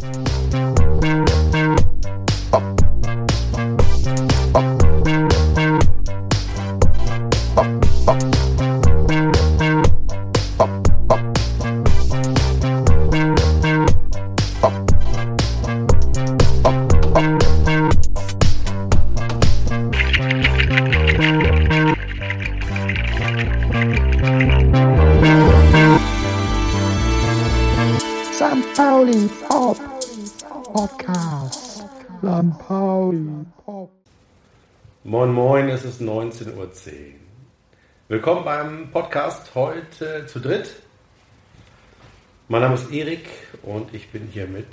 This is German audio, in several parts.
St. ist 19.10 Uhr. Willkommen beim Podcast heute zu dritt. Mein Name ist Erik und ich bin hier mit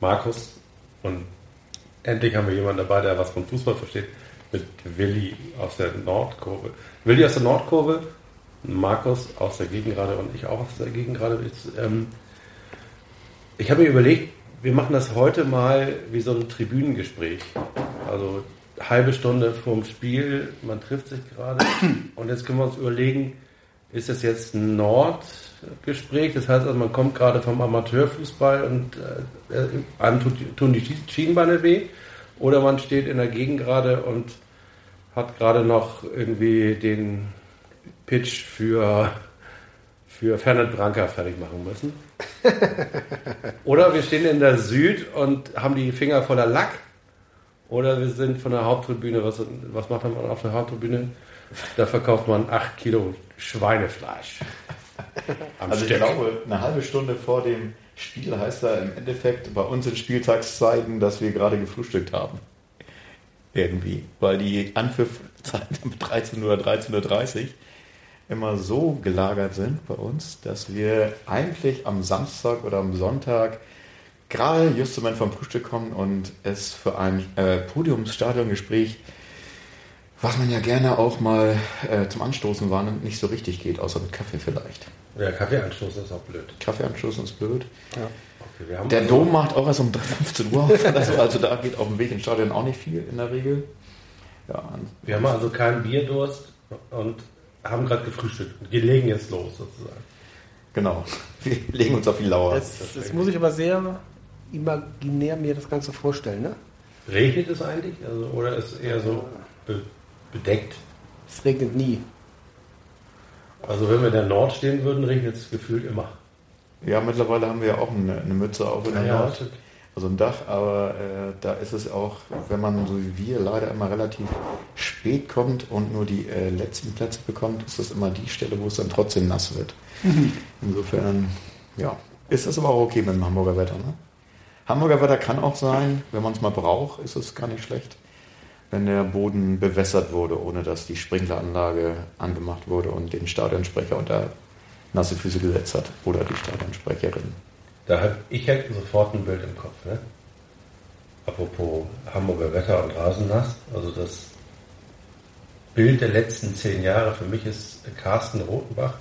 Markus und endlich haben wir jemanden dabei, der was von Fußball versteht, mit Willi aus der Nordkurve. Willi aus der Nordkurve, Markus aus der Gegengrade und ich auch aus der Gegengrade. Jetzt, ähm, ich habe mir überlegt, wir machen das heute mal wie so ein Tribünengespräch. Also halbe Stunde vorm Spiel, man trifft sich gerade und jetzt können wir uns überlegen, ist das jetzt ein Nordgespräch? Das heißt also, man kommt gerade vom Amateurfußball und äh, einem tun die Schienbeine weh oder man steht in der Gegend gerade und hat gerade noch irgendwie den Pitch für, für Fernand Branca fertig machen müssen. Oder wir stehen in der Süd und haben die Finger voller Lack. Oder wir sind von der Haupttribüne. Was, was macht man auf der Haupttribüne? Da verkauft man 8 Kilo Schweinefleisch. Also ich Stück. glaube, eine halbe Stunde vor dem Spiel heißt da im Endeffekt bei uns in Spieltagszeiten, dass wir gerade gefrühstückt haben. Irgendwie. Weil die Anpfiffzeiten um 13 oder 13.30 Uhr immer so gelagert sind bei uns, dass wir eigentlich am Samstag oder am Sonntag gerade just zum Moment vom Frühstück kommen und es für ein äh, Podiumsstadiongespräch, was man ja gerne auch mal äh, zum Anstoßen wahrnimmt, nicht so richtig geht, außer mit Kaffee vielleicht. Ja, Kaffeeanstoß ist auch blöd. Kaffee anstoßen ist blöd. Okay, wir haben Der also- Dom macht auch erst um 15 Uhr auf. Also, also da geht auf dem Weg ins Stadion auch nicht viel in der Regel. Ja, Wir haben also keinen Bierdurst und haben gerade gefrühstückt. Wir legen jetzt los sozusagen. genau. Wir legen uns auf die Lauer. Jetzt, jetzt muss ich aber sehr imaginär mir das Ganze vorstellen. Ne? Regnet es eigentlich? Also, oder ist eher so be bedeckt? Es regnet nie. Also wenn wir in der Nord stehen würden, regnet es gefühlt immer. Ja, mittlerweile haben wir ja auch eine, eine Mütze auf in der Ja, Nord. stimmt. Also ein Dach, aber äh, da ist es auch, wenn man so wie wir leider immer relativ spät kommt und nur die äh, letzten Plätze bekommt, ist das immer die Stelle, wo es dann trotzdem nass wird. Insofern, ja, ist das aber auch okay mit dem Hamburger Wetter. Ne? Hamburger Wetter kann auch sein, wenn man es mal braucht, ist es gar nicht schlecht, wenn der Boden bewässert wurde, ohne dass die Sprinkleranlage angemacht wurde und den Stadionsprecher unter nasse Füße gesetzt hat oder die Stadionsprecherin. Da hab ich halt sofort ein Bild im Kopf. Ne? Apropos Hamburger Wetter und Rasennass. Also das Bild der letzten zehn Jahre für mich ist Carsten Rotenbach.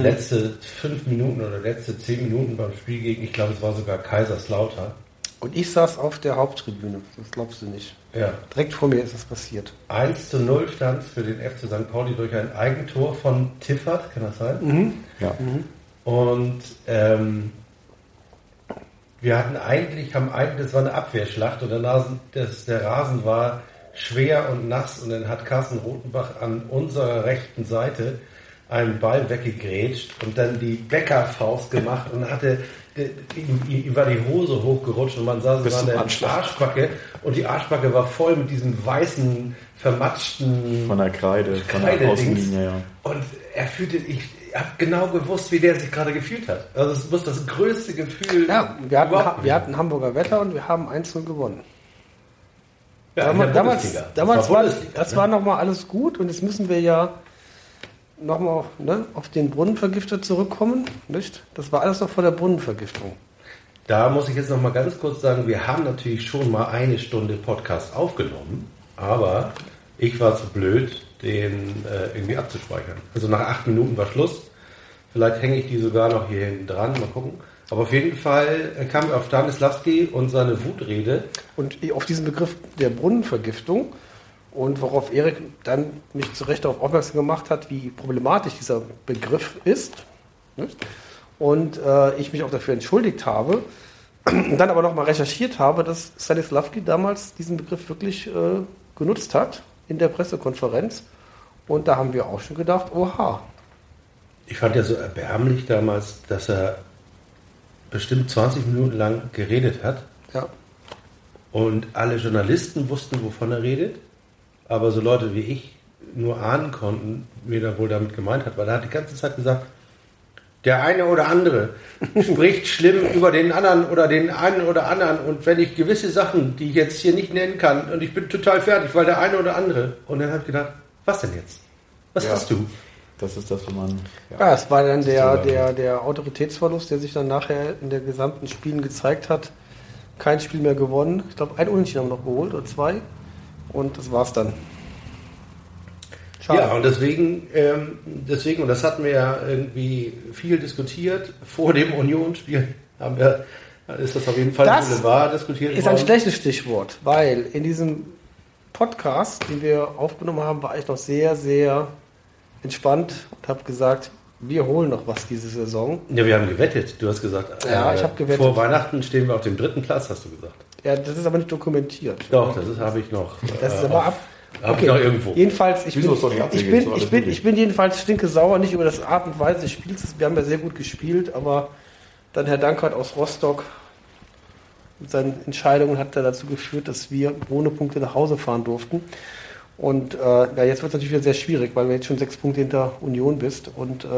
Letzte fünf Minuten oder letzte zehn Minuten beim Spiel gegen, ich glaube es war sogar Kaiserslautern. Und ich saß auf der Haupttribüne. Das glaubst du nicht. Ja, Direkt vor mir ist das passiert. 1 zu 0 stand für den FC St. Pauli durch ein Eigentor von Tiffert, kann das sein? Ja. Und ähm, wir hatten eigentlich, haben eigentlich, das war eine Abwehrschlacht und der, Nasen, das, der Rasen war schwer und nass und dann hat Carsten Rotenbach an unserer rechten Seite einen Ball weggegrätscht und dann die Bäckerfaust gemacht und hatte ihm, ihm war die Hose hochgerutscht und man sah so an der Anschlag. Arschbacke und die Arschbacke war voll mit diesem weißen, vermatschten Von der Kreide, von der Kreide-Dings. Außenlinie, ja. Und er fühlte, ich habe genau gewusst, wie der sich gerade gefühlt hat. Also es muss das größte Gefühl. Ja, wir hatten, wir hatten Hamburger Wetter und wir haben 1-0 gewonnen. ja, damals damals, damals das war, war, Bundesliga, das ne? war nochmal alles gut und jetzt müssen wir ja nochmal ne, auf den Brunnenvergifter zurückkommen. Nicht? Das war alles noch vor der Brunnenvergiftung. Da muss ich jetzt noch mal ganz kurz sagen, wir haben natürlich schon mal eine Stunde Podcast aufgenommen, aber ich war zu blöd, den äh, irgendwie abzuspeichern. Also nach acht Minuten war Schluss. Vielleicht hänge ich die sogar noch hier hinten dran, mal gucken. Aber auf jeden Fall äh, wir auf Stanislavski und seine Wutrede. Und auf diesen Begriff der Brunnenvergiftung und worauf Erik dann mich zu Recht darauf aufmerksam gemacht hat, wie problematisch dieser Begriff ist. Nicht? und äh, ich mich auch dafür entschuldigt habe und dann aber nochmal recherchiert habe, dass Stanislavski damals diesen Begriff wirklich äh, genutzt hat in der Pressekonferenz. Und da haben wir auch schon gedacht, oha. Ich fand ja so erbärmlich damals, dass er bestimmt 20 Minuten lang geredet hat Ja. und alle Journalisten wussten, wovon er redet, aber so Leute wie ich nur ahnen konnten, wen er wohl damit gemeint hat, weil er hat die ganze Zeit gesagt, der eine oder andere spricht schlimm über den anderen oder den einen oder anderen und wenn ich gewisse Sachen, die ich jetzt hier nicht nennen kann und ich bin total fertig, weil der eine oder andere und dann habe ich gedacht, was denn jetzt? Was Ja. hast du? Das ist das, wo man. Ja, es war dann der, der, der Autoritätsverlust, der sich dann nachher in der gesamten Spielen gezeigt hat. Kein Spiel mehr gewonnen. Ich glaube, ein Unentschieden haben wir noch geholt oder zwei. Und das war's dann. Schade. Ja, und deswegen, ähm, deswegen, und das hatten wir ja irgendwie viel diskutiert, vor dem Unionsspiel haben wir, ist das auf jeden Fall Das Boulevard diskutiert ist ein worden. schlechtes Stichwort, weil in diesem Podcast, den wir aufgenommen haben, war ich noch sehr, sehr entspannt und habe gesagt, wir holen noch was diese Saison. Ja, wir haben gewettet. Du hast gesagt, äh, Ja, ich hab gewettet. vor Weihnachten stehen wir auf dem dritten Platz, hast du gesagt. Ja, das ist aber nicht dokumentiert. Doch, das ist- habe ich noch. Das ist äh, aber auf- ab. Hab ich noch irgendwo. Jedenfalls, ich Wieso bin, ich, bin, ich, bin, ich bin jedenfalls stinke sauer, nicht über das Art und Weise des Spiels. Wir haben ja sehr gut gespielt, aber dann Herr Dankert aus Rostock mit seinen Entscheidungen hat er dazu geführt, dass wir ohne Punkte nach Hause fahren durften. Und äh, ja, jetzt wird es natürlich wieder sehr schwierig, weil du jetzt schon sechs Punkte hinter Union bist. Und äh,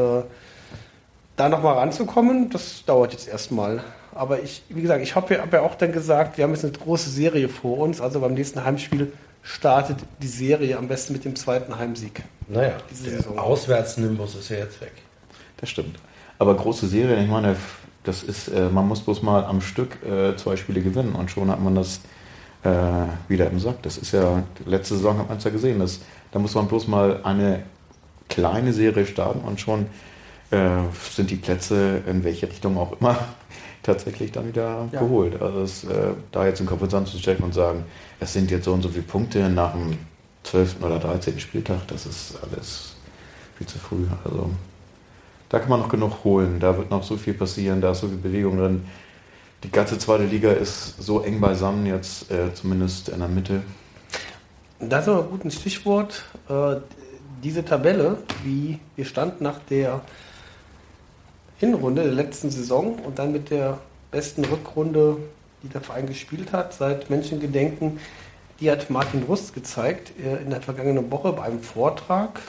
da nochmal ranzukommen, das dauert jetzt erstmal. Aber ich, wie gesagt, ich habe ja, hab ja auch dann gesagt, wir haben jetzt eine große Serie vor uns. Also beim nächsten Heimspiel startet die Serie am besten mit dem zweiten Heimsieg. Naja, Diese der Saison. Auswärtsnimbus ist ja jetzt weg. Das stimmt. Aber große Serien, ich meine, das ist, äh, man muss bloß mal am Stück äh, zwei Spiele gewinnen und schon hat man das äh, wieder im Sack. Das ist ja, letzte Saison hat man es ja gesehen, das, da muss man bloß mal eine kleine Serie starten und schon äh, sind die Plätze in welche Richtung auch immer tatsächlich dann wieder Ja. geholt. Also das, äh, da jetzt in Kopf zusammenzustecken und sagen, es sind jetzt so und so viele Punkte nach dem 12. oder 13. Spieltag, das ist alles viel zu früh. Also da kann man noch genug holen. Da wird noch so viel passieren, da ist so viel Bewegung drin. Die ganze zweite Liga ist so eng beisammen, jetzt äh, zumindest in der Mitte. Das ist aber gut ein Stichwort. Äh, diese Tabelle, wie wir standen nach der Hinrunde der letzten Saison und dann mit der besten Rückrunde, die der Verein gespielt hat, seit Menschengedenken, die hat Martin Rust gezeigt äh, in der vergangenen Woche bei einem Vortrag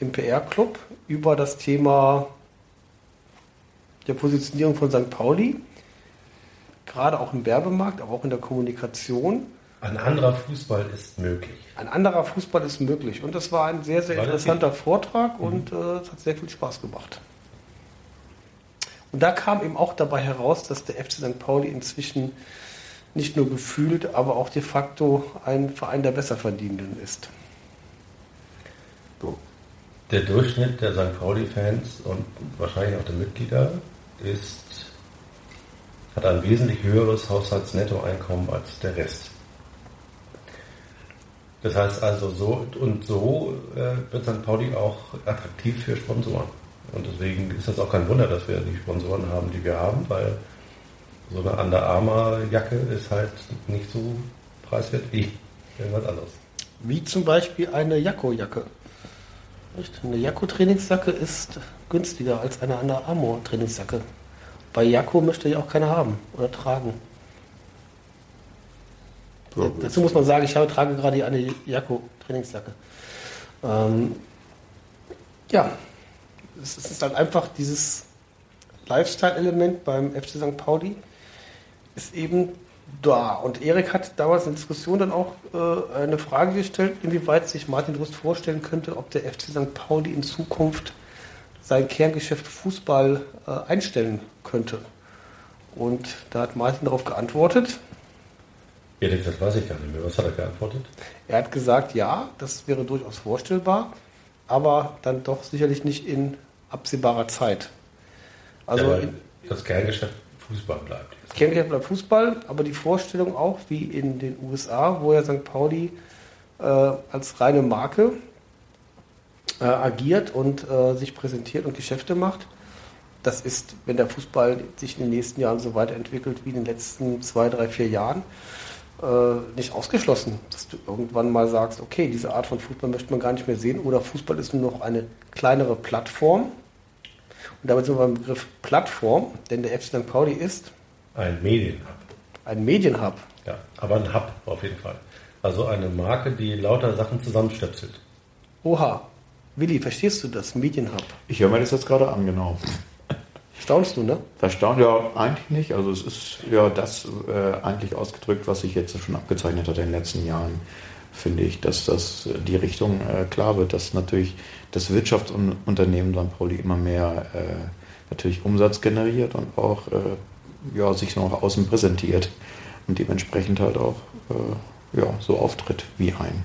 im PR-Club über das Thema der Positionierung von St. Pauli, gerade auch im Werbemarkt, aber auch in der Kommunikation. Ein anderer Fußball ist möglich. Ein anderer Fußball ist möglich. Und das war ein sehr, sehr interessanter Vortrag und äh, es hat sehr viel Spaß gemacht. Und da kam eben auch dabei heraus, dass der FC St. Pauli inzwischen nicht nur gefühlt, aber auch de facto ein Verein der Besserverdienenden ist. Der Durchschnitt der St. Pauli-Fans und wahrscheinlich auch der Mitglieder ist, hat ein wesentlich höheres Haushaltsnettoeinkommen als der Rest. Das heißt also so und so äh, wird St. Pauli auch attraktiv für Sponsoren. Und deswegen ist das auch kein Wunder, dass wir die Sponsoren haben, die wir haben, weil so eine Under Armour Jacke ist halt nicht so preiswert wie irgendwas anderes. Wie zum Beispiel eine Jakko-Jacke. Nicht? Eine Jakko-Trainingsjacke ist günstiger als eine Under Armour-Trainingsjacke. Bei Jakko möchte ja auch keiner haben oder tragen. So, Dazu muss man sagen, ich habe, trage gerade eine Jakko-Trainingsjacke. Ähm, ja, es ist halt einfach dieses Lifestyle-Element beim FC St. Pauli ist eben da. Und Erik hat damals in der Diskussion dann auch äh, eine Frage gestellt, inwieweit sich Martin Rust vorstellen könnte, ob der FC St. Pauli in Zukunft sein Kerngeschäft Fußball äh, einstellen könnte. Und da hat Martin darauf geantwortet, Ehrlich gesagt weiß ich gar nicht mehr. Was hat er geantwortet? Er hat gesagt, ja, das wäre durchaus vorstellbar, aber dann doch sicherlich nicht in absehbarer Zeit. Also ja, das Kerngeschäft Fußball bleibt. jetzt. Kerngeschäft bleibt Fußball, aber die Vorstellung auch, wie in den USA, wo ja St. Pauli äh, als reine Marke äh, agiert und äh, sich präsentiert und Geschäfte macht, das ist, wenn der Fußball sich in den nächsten Jahren so weiterentwickelt wie in den letzten zwei, drei, vier Jahren, nicht ausgeschlossen, dass du irgendwann mal sagst, okay, diese Art von Fußball möchte man gar nicht mehr sehen oder Fußball ist nur noch eine kleinere Plattform. Und damit sind wir beim Begriff Plattform, denn der FC St. Pauli ist Ein Medienhub. ein Medienhub. Ja, aber ein Hub auf jeden Fall. Also eine Marke, die lauter Sachen zusammenstöpselt. Oha, Willi, verstehst du das? Medienhub. Ich höre mir das jetzt gerade an, genau. Staunst du, ne? Verstaunt ja eigentlich nicht. Also es ist ja das äh, eigentlich ausgedrückt, was sich jetzt schon abgezeichnet hat in den letzten Jahren, finde ich, dass das äh, die Richtung äh, klar wird, dass natürlich das Wirtschaftsunternehmen St. Pauli immer mehr äh, natürlich Umsatz generiert und auch äh, ja, sich so nach außen präsentiert und dementsprechend halt auch äh, ja, so auftritt wie ein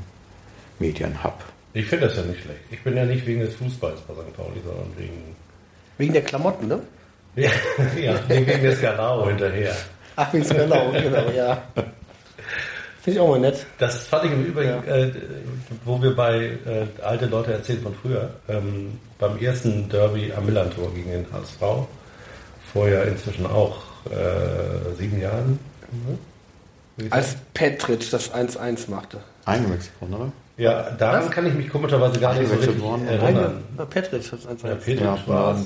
Medienhub. Ich finde das ja nicht schlecht. Ich bin ja nicht wegen des Fußballs bei St. Pauli, sondern wegen, Wegen der Klamotten, ne? Ja, ja, wegen des Garau hinterher. Ach, wegen genau, genau, ja. Finde ich auch mal nett. Das fand ich im Übrigen, äh, wo wir bei äh, alte Leute erzählen von früher, ähm, beim ersten Derby am Millantor gegen den HSV, vor ja inzwischen auch äh, sieben Jahren. Wie Als Petritsch das 1-1 machte. Eingewechselt worden, oder? Ja, daran Was? kann ich mich komischerweise gar nicht so richtig worden, erinnern. Petritsch hat es 1-1. Ja, Petric Ja, war es.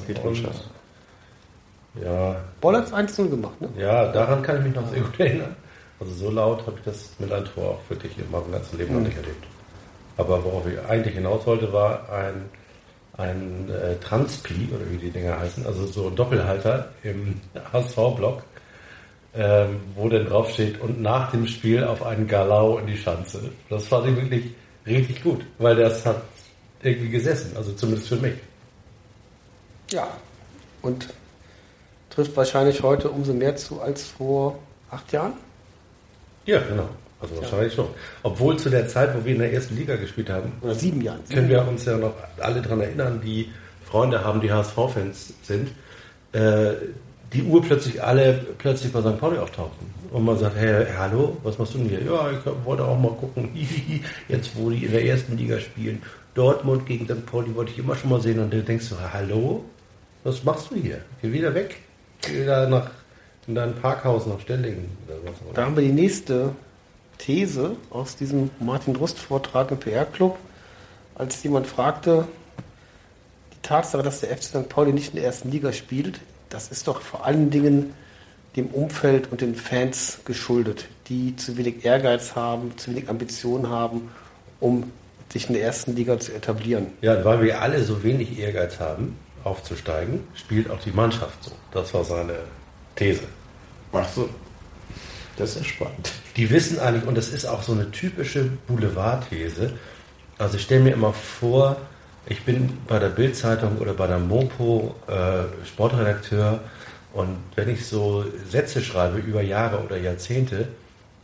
Ja, Boll hat es 1-0 gemacht, ne? ja, daran kann ich mich noch sehr gut erinnern. Also so laut habe ich das Millantor auch wirklich in meinem ganzen Leben noch nicht erlebt. Aber worauf ich eigentlich hinaus wollte, war ein, ein äh, Transpi, oder wie die Dinger heißen, also so ein Doppelhalter im HSV-Block, ähm, wo dann draufsteht und nach dem Spiel auf einen Galau in die Schanze. Das fand ich wirklich richtig gut, weil das hat irgendwie gesessen, also zumindest für mich. Ja. Und trifft wahrscheinlich heute umso mehr zu als vor acht Jahren. Ja, genau. Also wahrscheinlich schon. Obwohl zu der Zeit, wo wir in der ersten Liga gespielt haben, Oder sieben Jahren. können wir uns ja noch alle daran erinnern, die Freunde haben, die HSV-Fans sind, äh, die Uhr plötzlich alle plötzlich bei St. Pauli auftauchten. Und man sagt, hey, hallo, was machst du denn hier? Ja, ich wollte auch mal gucken, jetzt wo die in der ersten Liga spielen. Dortmund gegen St. Pauli wollte ich immer schon mal sehen. Und dann denkst du, hallo, was machst du hier? Geh wieder weg. Geh wieder nach in dein Parkhaus nach Stellingen. Oder was immer. Da haben wir die nächste These aus diesem Martin Drust-Vortrag im PR-Club, als jemand fragte, die Tatsache, dass der FC St. Pauli nicht in der ersten Liga spielt, das ist doch vor allen Dingen dem Umfeld und den Fans geschuldet, die zu wenig Ehrgeiz haben, zu wenig Ambitionen haben, um sich in der ersten Liga zu etablieren. Ja, weil wir alle so wenig Ehrgeiz haben, aufzusteigen, spielt auch die Mannschaft so. Das war seine These. Ach so. Das ist ja spannend. Die wissen eigentlich, und das ist auch so eine typische Boulevardthese. Also ich stelle mir immer vor, ich bin bei der Bildzeitung oder bei der Mopo äh, Sportredakteur und wenn ich so Sätze schreibe über Jahre oder Jahrzehnte,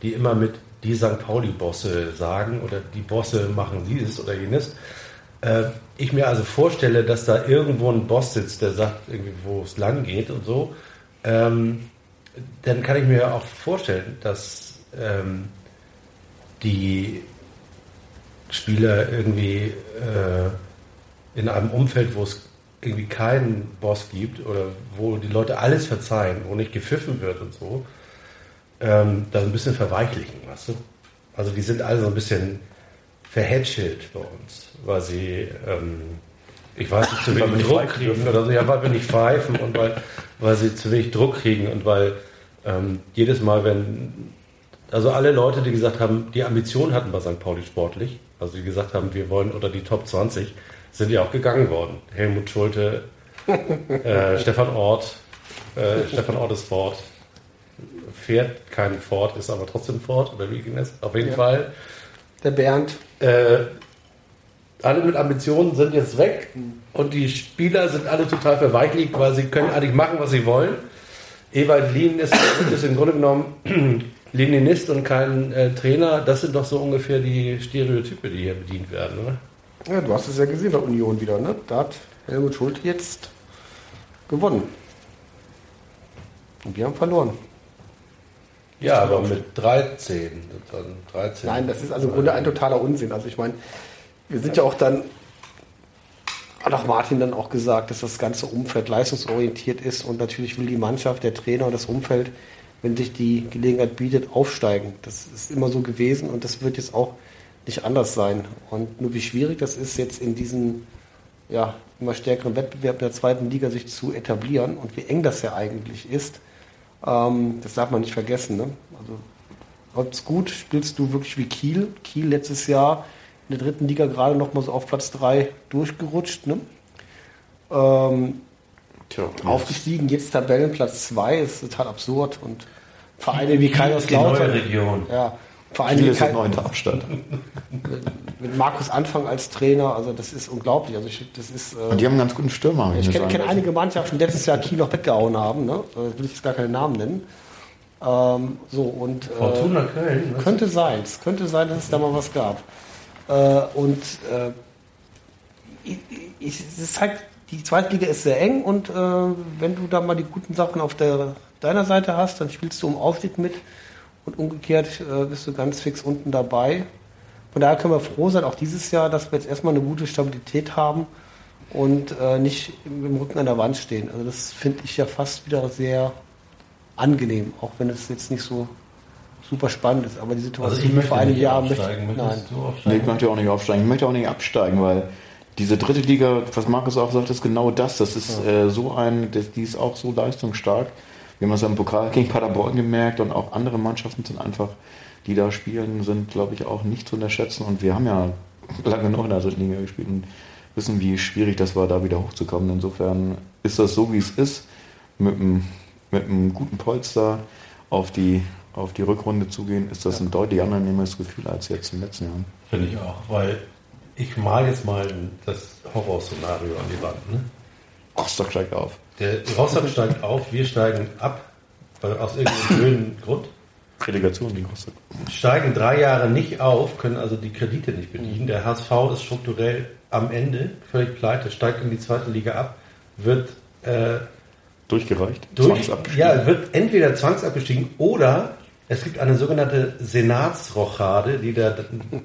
die immer mit die St. Pauli-Bosse sagen oder die Bosse machen dieses oder jenes, äh, ich mir also vorstelle, dass da irgendwo ein Boss sitzt, der sagt, wo es lang geht und so, ähm, dann kann ich mir auch vorstellen, dass ähm, die Spieler irgendwie äh, in einem Umfeld, wo es irgendwie keinen Boss gibt oder wo die Leute alles verzeihen, wo nicht gepfiffen wird und so, ähm, da ein bisschen verweichlichen, weißt du? Also die sind alle so ein bisschen verhätschelt bei uns, weil sie, ähm, ich weiß nicht, zu wenig Druck kriegen oder so, ja, weil wir nicht pfeifen und weil, weil sie zu wenig Druck kriegen und weil ähm, jedes Mal, wenn, also alle Leute, die gesagt haben, die Ambition hatten bei St. Pauli sportlich, also die gesagt haben, wir wollen unter die Top 20, sind ja auch gegangen worden. Helmut Schulte, äh, Stefan Ort, äh, Stefan Ort ist Ford, fährt kein Ford, ist aber trotzdem Ford, oder wie ging das? Auf jeden Ja. Fall. Der Bernd, Äh, alle mit Ambitionen sind jetzt weg und die Spieler sind alle total verweichlicht, weil sie können eigentlich machen, was sie wollen. Ewald Lien ist, ist im Grunde genommen Leninist und kein äh, Trainer. Das sind doch so ungefähr die Stereotype, die hier bedient werden, oder? ja, du hast es ja gesehen bei Union wieder, ne? Da hat Helmut Schulte jetzt gewonnen. Und wir haben verloren. Ja, aber mit 13. Dann 13 Nein, das ist also im Grunde ein totaler Unsinn. Also ich meine, wir sind ja auch dann hat auch Martin dann auch gesagt, dass das ganze Umfeld leistungsorientiert ist und natürlich will die Mannschaft, der Trainer und das Umfeld, wenn sich die Gelegenheit bietet, aufsteigen. Das ist immer so gewesen und das wird jetzt auch nicht anders sein. Und nur wie schwierig das ist, jetzt in diesem ja, immer stärkeren Wettbewerb der zweiten Liga sich zu etablieren und wie eng das ja eigentlich ist, ähm, das darf man nicht vergessen. Ne? Also Läuft's gut, spielst du wirklich wie Kiel. Kiel letztes Jahr in der dritten Liga gerade noch mal so auf Platz 3 durchgerutscht. Ne? Ähm, Tja, aufgestiegen, jetzt Tabellenplatz 2, ist total absurd. Und Vereine wie Die neue Kaiserslautern. Region. Ja, Vereine Kiel wie ist der Kai- neunte Abstand. mit Markus Anfang als Trainer, also das ist unglaublich. Also ich, das ist, äh, Und die haben einen ganz guten Stürmer. ich kenne sagen kenn einige Mannschaften, die letztes Jahr Kiel noch weggehauen haben. Ne? Äh, will ich jetzt gar keinen Namen nennen. Ähm, so und äh, Fortuna Köln. könnte sein. Es könnte sein, dass es da mal was gab. Äh, und äh, ich, ich, es ist halt, die zweite Liga ist sehr eng und äh, wenn du da mal die guten Sachen auf der, deiner Seite hast, dann spielst du um Aufstieg mit und umgekehrt äh, bist du ganz fix unten dabei. Von daher können wir froh sein, auch dieses Jahr, dass wir jetzt erstmal eine gute Stabilität haben und äh, nicht im Rücken an der Wand stehen. Also das finde ich ja fast wieder sehr angenehm, auch wenn es jetzt nicht so super spannend ist. Aber die Also Situation möchte vor einem nicht Jahr möchte aufsteigen. nein. Nee, ich möchte auch nicht aufsteigen. Ich möchte auch nicht absteigen, weil diese dritte Liga, was Markus auch sagt, ist genau das. Das ist äh, so ein, die ist auch so leistungsstark. Wir haben es im Pokal gegen Paderborn gemerkt und auch andere Mannschaften sind einfach, die da spielen, sind, glaube ich, auch nicht zu unterschätzen. Und wir haben ja lange noch in der dritten Liga gespielt und wissen, wie schwierig das war, da wieder hochzukommen. Insofern ist das so, wie es ist, mit einem, mit einem guten Polster auf die, auf die Rückrunde zu gehen, ist das ein deutlich angenehmes Gefühl als jetzt in den letzten Jahren. Finde ich auch, weil ich mal jetzt mal das Horrorszenario an die Wand. Ne? Rostock steigt auf. Der Rostock steigt auf, wir steigen ab, aus irgendeinem blöden Grund. Relegation gegen Rostock. Steigen drei Jahre nicht auf, können also die Kredite nicht bedienen. Der HSV ist strukturell am Ende, völlig pleite, steigt in die zweite Liga ab, wird äh, Durchgereicht. durch, Zwangsabgestiegen. ja, wird entweder zwangsabgestiegen oder es gibt eine sogenannte Senatsrochade, die der,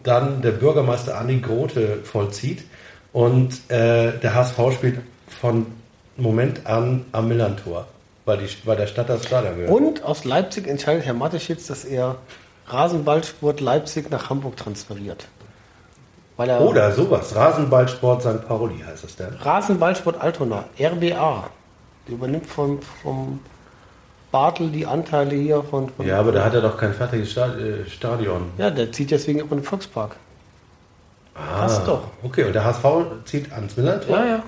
dann der Bürgermeister Andi Grote vollzieht. Und äh, der HSV spielt von Moment an am Millantor, weil, die, weil der Stadt das Stadion gehört. Und aus Leipzig entscheidet Herr Mateschitz, dass er Rasenballsport Leipzig nach Hamburg transferiert. Weil er Oder sowas, Rasenballsport St. Pauli heißt es denn. Rasenballsport Altona, RBA, der übernimmt vom, vom Bartel die Anteile hier von, von Ja, aber da hat er doch kein fertiges äh, Stadion. Ja, der zieht deswegen auch in den Volkspark. Ah, Passt doch. Okay, und der HSV zieht ans Millantor. Ja, ja.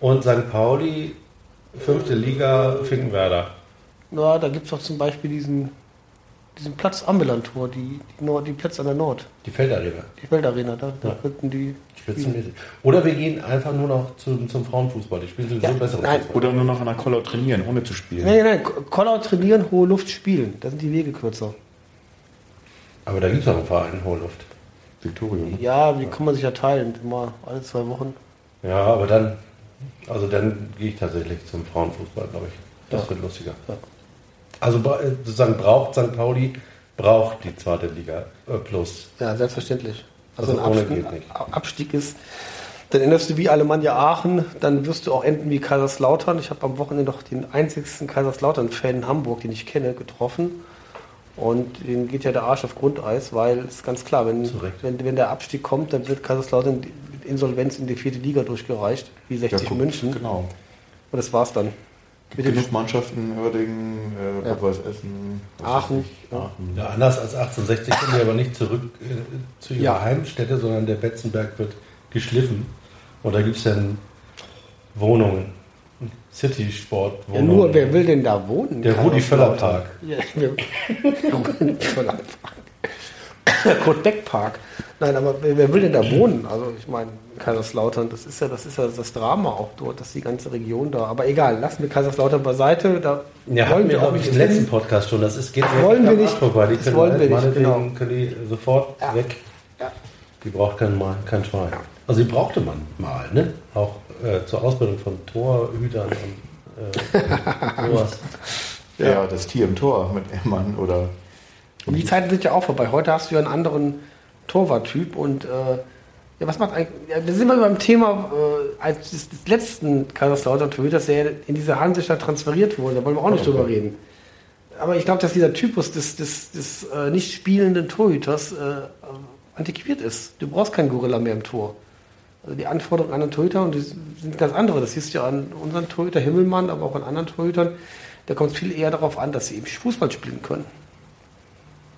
Und St. Pauli, fünfte Liga, Finkenwerder. Na, da gibt es doch zum Beispiel diesen, diesen Platz am Millantor, die, die, Nord, die Plätze an der Nord, Die Feldarena. die Weltarena, da, da Ja. könnten die. Spitzenmäßig. Oder wir gehen einfach nur noch zum, zum Frauenfußball. Die spielen sowieso Ja, besseren nein. Fußball. Oder nur noch an der Kollau trainieren, ohne zu spielen. Nein, nein, Kollau trainieren, hohe Luft spielen. Da sind die Wege kürzer. Aber da gibt es auch einen Verein, Hohe Luft. Victoria. Ne? Ja, die kann man sich ja teilen, immer alle zwei Wochen. Ja, aber dann, also dann gehe ich tatsächlich zum Frauenfußball, glaube ich. Das Ja. wird lustiger. Ja. Also äh, sozusagen braucht St. Pauli, braucht die zweite Liga äh, plus. Ja, selbstverständlich. Also, Also ein ohne Abstieg, geht nicht. Abstieg ist, dann änderst du wie Alemannia Aachen, dann wirst du auch enden wie Kaiserslautern. Ich habe am Wochenende noch den einzigsten Kaiserslautern-Fan in Hamburg, den ich kenne, getroffen. Und denen geht ja der Arsch auf Grundeis, weil es ist ganz klar, wenn, wenn, wenn der Abstieg kommt, dann wird Kaiserslautern Insolvenz in die vierte Liga durchgereicht, wie 60 guck, München. Genau. Und das war's dann. Mit Genug Mannschaften, Oerdingen, äh, Ja. Rot-Weiß Essen, was Aachen, weiß ich, ja. Aachen. Ja, anders als 1860 kommen die aber nicht zurück äh, zu ihrer Ja. Heimstätte, sondern der Betzenberg wird geschliffen. Und da gibt es dann Wohnungen. Ja, City-Sport-Wohnungen. nur, wer will denn da wohnen? Der Rudi Kaiserslautern? Völler Park. Ja, Rudi Völler Park. Kurt Beck Park. Nein, aber wer, wer will denn da wohnen? Also ich meine, Kaiserslautern, das ist ja das ist ja das Drama auch dort, dass die ganze Region da. Aber egal, lassen wir Kaiserslautern beiseite. Da Ja, hatten wir, glaube ich, im letzten Podcast schon. Das ist, geht wollen wir nicht. Vorbei. Die Das können wollen wir nicht, genau. können die sofort Ja. weg. Ja. Die braucht kein, Mal- kein Schwein. Also die brauchte man mal, ne? Auch äh, zur Ausbildung von Torhütern und äh, sowas. Ja. das Tier im Tor mit Ehrmann oder Und die Zeiten sind ja auch vorbei. Heute hast du ja einen anderen Torwarttyp und äh, Ja, was macht eigentlich. Ja, da sind wir beim Thema äh, als des, des letzten Kaiserslautern Torhüters, der in diese Hansestadt transferiert wurde. Da wollen wir auch nicht drüber reden. Aber ich glaube, dass dieser Typus des, des, des äh, nicht spielenden Torhüters äh, antiquiert ist. Du brauchst keinen Gorilla mehr im Tor. Also die Anforderungen an einen Torhüter und die sind ganz andere. Das siehst du ja an unseren Torhüter Himmelmann, aber auch an anderen Torhütern. Da kommt es viel eher darauf an, dass sie eben Fußball spielen können.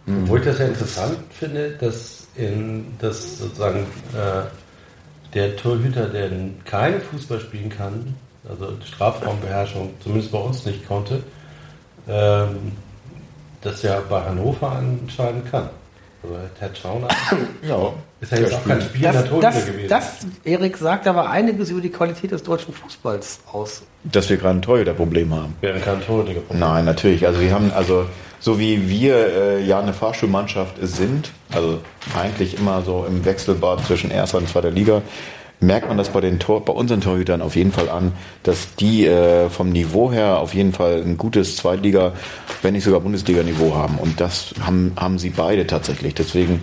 Wo ich das ja interessant finde, dass, in, dass sozusagen äh, der Torhüter, der keinen Fußball spielen kann, also Strafraumbeherrschung zumindest bei uns nicht konnte, ähm, das ja bei Hannover anscheinend kann. Also Herr Schauner Ja, ist ja jetzt der auch kein spielender Das, Torhüter das, gewesen. das, Erik, sagt aber einiges über die Qualität des deutschen Fußballs aus. Dass wir gerade ein Torhüter-Problem haben. wäre kein Torhüter gefunden. Nein, natürlich. Also wir haben, also so wie wir äh, ja eine Fahrschulmannschaft sind, also eigentlich immer so im Wechselbad zwischen erster und zweiter Liga, merkt man das bei den Tor, bei unseren Torhütern auf jeden Fall an, dass die äh, vom Niveau her auf jeden Fall ein gutes Zweitliga, wenn nicht sogar Bundesliga-Niveau haben. Und das haben, haben sie beide tatsächlich. Deswegen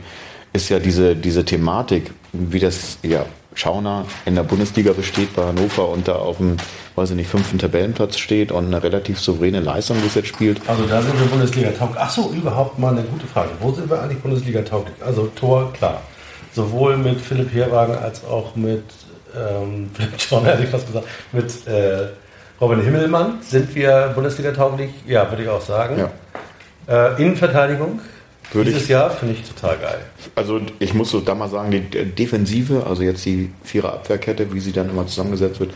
ist ja diese, diese Thematik, wie das ja Schauner in der Bundesliga besteht bei Hannover und da auf dem, weiß ich nicht, fünften Tabellenplatz steht und eine relativ souveräne Leistung bis jetzt spielt. Also da sind wir Bundesliga tauglich. Ach so, überhaupt mal eine gute Frage. Wo sind wir eigentlich Bundesliga tauglich? Also Tor, klar. Sowohl mit Philipp Herwagen als auch mit ähm, Philipp John, hätte ich fast gesagt, mit äh, Robin Himmelmann sind wir Bundesliga tauglich. Ja, würde ich auch sagen. Ja. Äh, Innenverteidigung. Würde Dieses ich- Jahr finde ich total geil. Also ich muss so da mal sagen, die D- Defensive, also jetzt die Vierer Abwehrkette, wie sie dann immer zusammengesetzt wird,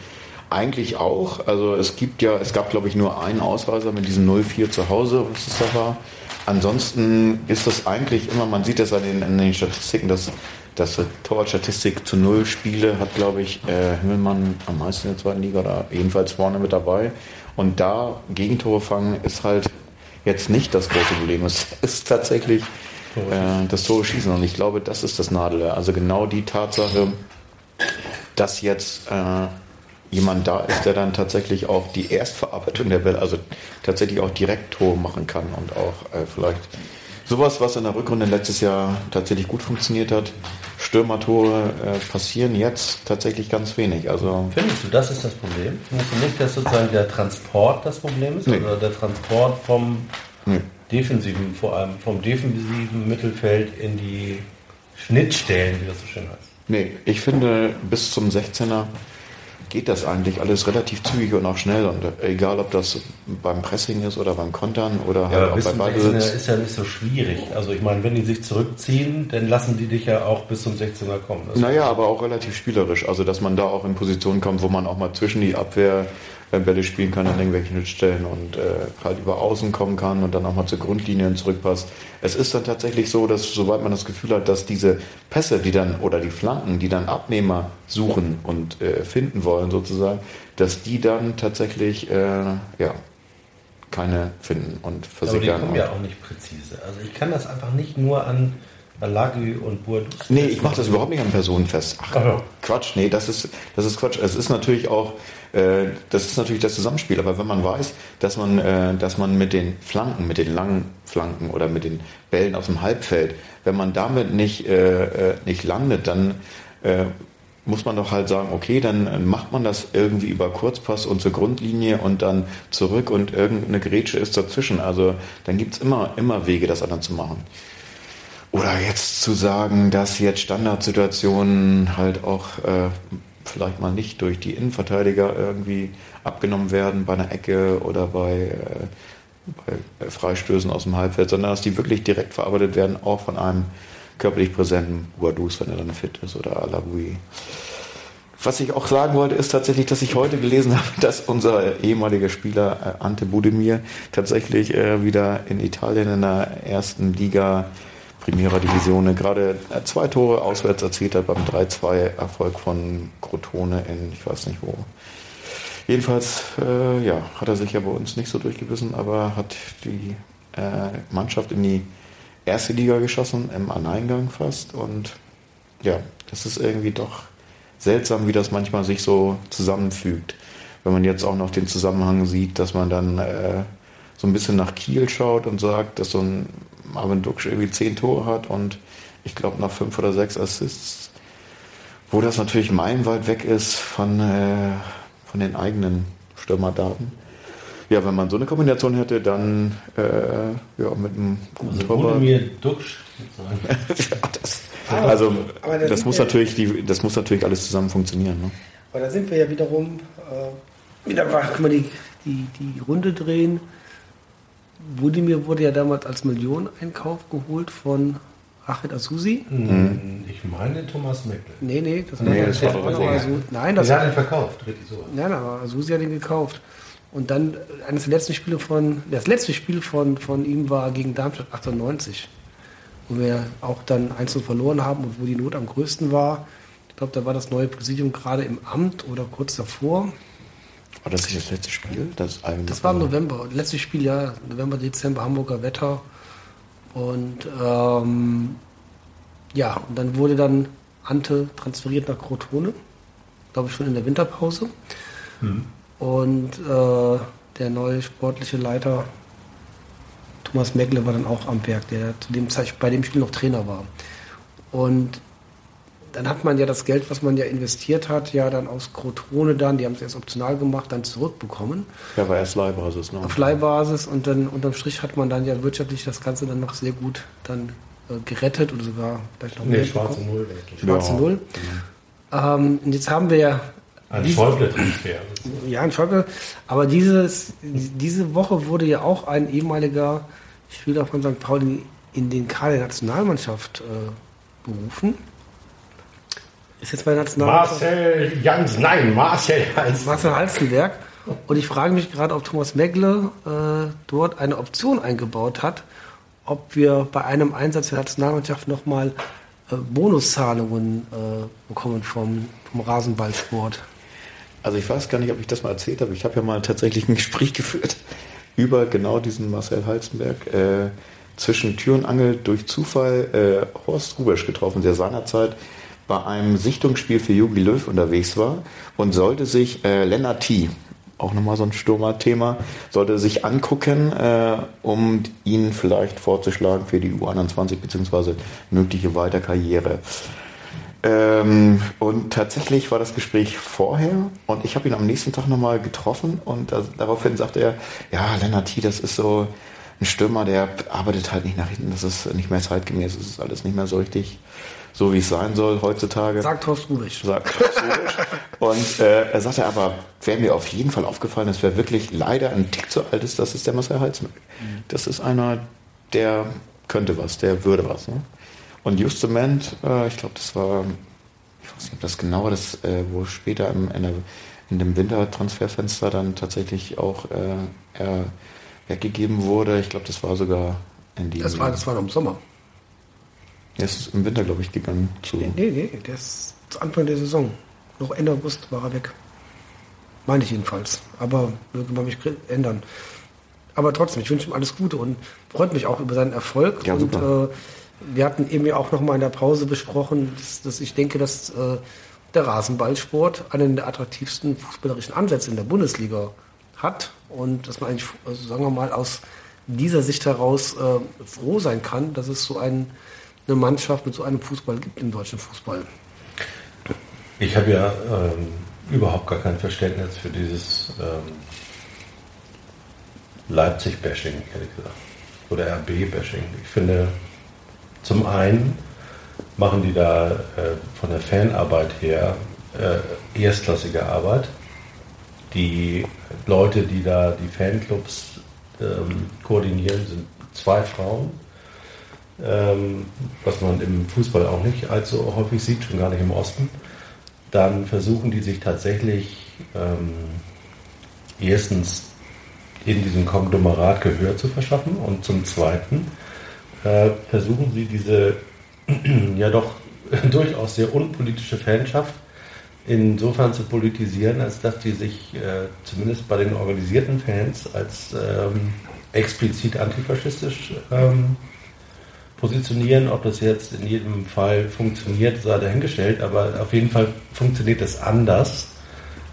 eigentlich auch. Also es gibt ja, es gab glaube ich nur einen Ausreißer mit diesem 0-4 zu Hause, was es da war. Ansonsten ist das eigentlich immer, man sieht das an den, an den Statistiken, dass die Torwartstatistik zu null Spiele hat, glaube ich, äh, Himmelmann am meisten in der zweiten Liga oder jedenfalls vorne mit dabei. Und da Gegentore fangen ist halt jetzt nicht das große Problem. Es ist tatsächlich äh, das Tore schießen. Und ich glaube, das ist das Nadel. Also genau die Tatsache, dass jetzt äh, jemand da ist, der dann tatsächlich auch die Erstverarbeitung der Bälle, also tatsächlich auch direkt Tore machen kann und auch äh, vielleicht sowas, was in der Rückrunde letztes Jahr tatsächlich gut funktioniert hat. Stürmertore äh, passieren jetzt tatsächlich ganz wenig. Also Findest du, das ist das Problem? Findest du nicht, dass sozusagen der Transport das Problem ist? Nee. Oder der Transport vom Nee. defensiven, vor allem vom defensiven Mittelfeld in die Schnittstellen, wie das so schön heißt? Nee, ich finde, bis zum 16er geht das eigentlich alles relativ zügig und auch schnell. Und äh, egal, ob das beim Pressing ist oder beim Kontern oder Ja, halt auch bei Ballbesitz. 16er ist ja nicht so schwierig. Also ich meine, wenn die sich zurückziehen, dann lassen die dich ja auch bis zum 16er kommen. Das Naja, aber auch relativ spielerisch. Also, dass man da auch in Positionen kommt, wo man auch mal zwischen die Abwehr Bälle spielen kann an irgendwelchen Schnittstellen und äh, halt über Außen kommen kann und dann auch mal zur Grundlinie zurückpasst. Es ist dann tatsächlich so, dass sobald man das Gefühl hat, dass diese Pässe, die dann oder die Flanken, die dann Abnehmer suchen und äh, finden wollen sozusagen, dass die dann tatsächlich äh, ja keine finden und aber die versickern. kommen ja auch nicht präzise. Also ich kann das einfach nicht nur an Balagi und Boadus. Nee, ich mache das überhaupt nicht an Personen fest. Ach. Quatsch, nee, das ist, das ist Quatsch. Es ist natürlich auch, das ist natürlich das Zusammenspiel, aber wenn man weiß, dass man, äh, dass man mit den Flanken, mit den langen Flanken oder mit den Bällen aus dem Halbfeld, wenn man damit nicht, äh, äh, nicht landet, dann äh, muss man doch halt sagen, okay, dann äh, macht man das irgendwie über Kurzpass und zur Grundlinie und dann zurück und irgendeine Grätsche ist dazwischen. Also dann gibt's immer, immer Wege, das anderen zu machen. Oder jetzt zu sagen, dass jetzt Standardsituationen halt auch äh, vielleicht mal nicht durch die Innenverteidiger irgendwie abgenommen werden bei einer Ecke oder bei, äh, bei Freistößen aus dem Halbfeld, sondern dass die wirklich direkt verarbeitet werden, auch von einem körperlich präsenten Guadus, wenn er dann fit ist, oder Alaoui. Was ich auch sagen wollte, ist tatsächlich, dass ich heute gelesen habe, dass unser ehemaliger Spieler äh, Ante Budemir tatsächlich äh, wieder in Italien in der ersten Liga Primera Divisione gerade äh, zwei Tore auswärts erzielt hat beim 3-2 Erfolg von Crotone in, ich weiß nicht wo. Jedenfalls, äh, ja, hat er sich ja bei uns nicht so durchgebissen, aber hat die äh, Mannschaft in die erste Liga geschossen, im Alleingang fast. Und ja, das ist irgendwie doch seltsam, wie das manchmal sich so zusammenfügt. Wenn man jetzt auch noch den Zusammenhang sieht, dass man dann äh, so ein bisschen nach Kiel schaut und sagt, dass so ein Marvin Duksch irgendwie zehn Tore hat und ich glaube nach fünf oder sechs Assists. wo das natürlich meilenweit weg ist von, äh, von den eigenen Stürmerdaten. Ja, wenn man so eine Kombination hätte, dann äh, ja, mit einem guten Also Torwart. Budimir Duxch. ja, das, also aber da das muss natürlich, die, das muss natürlich alles zusammen funktionieren. Ne? Aber da sind wir ja wiederum, äh, wieder mal, können wir die, die, die Runde drehen. Budimir wurde ja damals als Millioneneinkauf geholt von Rachid Asusi. Hm, Ich meine Thomas Meckle. Nee, nee, das Nee, war, das das war doch. Asu- Nein, Das hat ihn verkauft, richtig so. Nein, aber Susi hat ihn gekauft. Und dann eines der letzten Spiele von, das letzte Spiel von, von ihm war gegen Darmstadt 98, wo wir auch dann 1 verloren haben und wo die Not am größten war. Ich glaube, da war das neue Präsidium gerade im Amt oder kurz davor. War das nicht das letzte Spiel? Das, Das war im November, letztes Spiel, ja, November, Dezember, Hamburger Wetter. Und ähm, ja, und dann wurde dann Ante transferiert nach Crotone, glaube ich schon in der Winterpause. Und äh, der neue sportliche Leiter Thomas Meckle war dann auch am Werk, der zu dem Zeit bei dem Spiel noch Trainer war. Und dann hat man ja das Geld, was man ja investiert hat, ja dann aus Crotone dann, die haben es erst optional gemacht, dann zurückbekommen Ja, war erst Leihbasis. Ne? auf Leihbasis und dann unterm Strich hat man dann ja wirtschaftlich das Ganze dann noch sehr gut dann äh, gerettet oder sogar vielleicht noch Nee, mehr schwarze bekommen. Null. wirklich. Schwarze Ja. Null. Ähm, und jetzt haben wir ja Ein Diese- Schäuble-Transfer. ja, ein Schäuble. Aber dieses, diese Woche wurde ja auch ein ehemaliger Spieler von St. Pauli in den Kader der Nationalmannschaft äh, berufen. Ist jetzt bei Nationalmannschaft Marcel Jans, nein, Marcel Jans. Marcel Halstenberg. Und ich frage mich gerade, ob Thomas Megle äh, dort eine Option eingebaut hat, ob wir bei einem Einsatz der Nationalmannschaft nochmal äh, Bonuszahlungen äh, bekommen vom, vom Rasenballsport. Also ich weiß gar nicht, ob ich das mal erzählt habe. Ich habe ja mal tatsächlich ein Gespräch geführt über genau diesen Marcel Halzenberg. Äh, zwischen Tür und Angel durch Zufall äh, Horst Rubesch getroffen, der seinerzeit bei einem Sichtungsspiel für Jogi Löw unterwegs war und sollte sich äh, Lennart T., auch nochmal so ein Stürmer-Thema, sollte sich angucken, äh, um ihn vielleicht vorzuschlagen für die U21 beziehungsweise mögliche Weiterkarriere. Ähm, und tatsächlich war das Gespräch vorher und ich habe ihn am nächsten Tag nochmal getroffen und da, daraufhin sagte er, ja, Lennart T., das ist so ein Stürmer, der arbeitet halt nicht nach hinten, das ist nicht mehr zeitgemäß, das ist alles nicht mehr so richtig so, wie es sein soll heutzutage. Sagt Horst Rubisch. Sagt Und äh, er sagte aber, wer mir auf jeden Fall aufgefallen ist, wer wirklich leider ein Tick zu alt ist, das ist der Marcel Halzenberg. Das ist einer, der könnte was, der würde was. Ne? Und Justement, äh, ich glaube, das war, ich weiß nicht, ob das genau das, äh, wo später im, in, der, in dem Wintertransferfenster dann tatsächlich auch äh, er weggegeben wurde. Ich glaube, das war sogar in die. Das war, das war noch im Sommer. Er ist im Winter, glaube ich, gegangen zu. Nee, nee, der ist zu Anfang der Saison. Noch Ende August war er weg. Meine ich jedenfalls. Aber möge man mich ändern. Aber trotzdem, ich wünsche ihm alles Gute und freut mich auch über seinen Erfolg. Ja, und äh, wir hatten eben ja auch noch mal in der Pause besprochen, dass, dass ich denke, dass äh, der Rasenballsport einen der attraktivsten fußballerischen Ansätze in der Bundesliga hat und dass man eigentlich, also sagen wir mal, aus dieser Sicht heraus äh, froh sein kann, dass es so ein, eine Mannschaft mit so einem Fußball gibt im deutschen Fußball. Ich habe ja ähm, überhaupt gar kein Verständnis für dieses ähm, Leipzig-Bashing, ehrlich gesagt. Oder RB-Bashing. Ich finde, zum einen machen die da äh, von der Fanarbeit her äh, erstklassige Arbeit. Die Leute, die da die Fanclubs ähm, koordinieren, sind zwei Frauen. Ähm, was man im Fußball auch nicht allzu häufig sieht, schon gar nicht im Osten. Dann versuchen die sich tatsächlich ähm, erstens in diesem Konglomerat Gehör zu verschaffen und zum Zweiten äh, versuchen sie diese ja doch durchaus sehr unpolitische Fanschaft insofern zu politisieren, als dass die sich äh, zumindest bei den organisierten Fans als ähm, explizit antifaschistisch ähm, positionieren. Ob das jetzt in jedem Fall funktioniert, sei dahingestellt, aber auf jeden Fall funktioniert das anders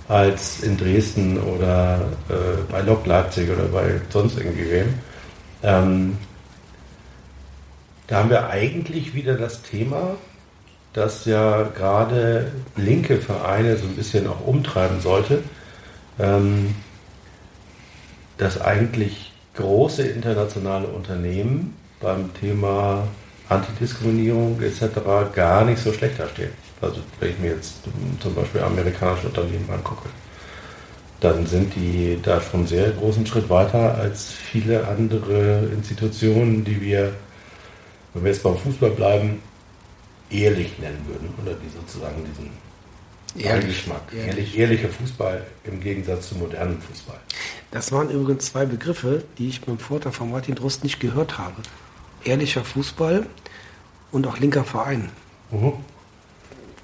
als in Dresden oder äh, bei Lok Leipzig oder bei sonst irgendwie. Ähm, da haben wir eigentlich wieder das Thema, das ja gerade linke Vereine so ein bisschen auch umtreiben sollte, ähm, dass eigentlich große internationale Unternehmen beim Thema Antidiskriminierung etc. gar nicht so schlecht dastehen. Also wenn ich mir jetzt zum Beispiel amerikanische Unternehmen angucke, dann sind die da schon einen sehr großen Schritt weiter als viele andere Institutionen, die wir, wenn wir jetzt beim Fußball bleiben, ehrlich nennen würden oder die sozusagen diesen Ehrlich, Geschmack. ehrlich. Ehrlich, ehrlicher Fußball im Gegensatz zum modernen Fußball. Das waren übrigens zwei Begriffe, die ich beim Vortrag von Martin Drust nicht gehört habe. Ehrlicher Fußball und auch linker Verein. Mhm.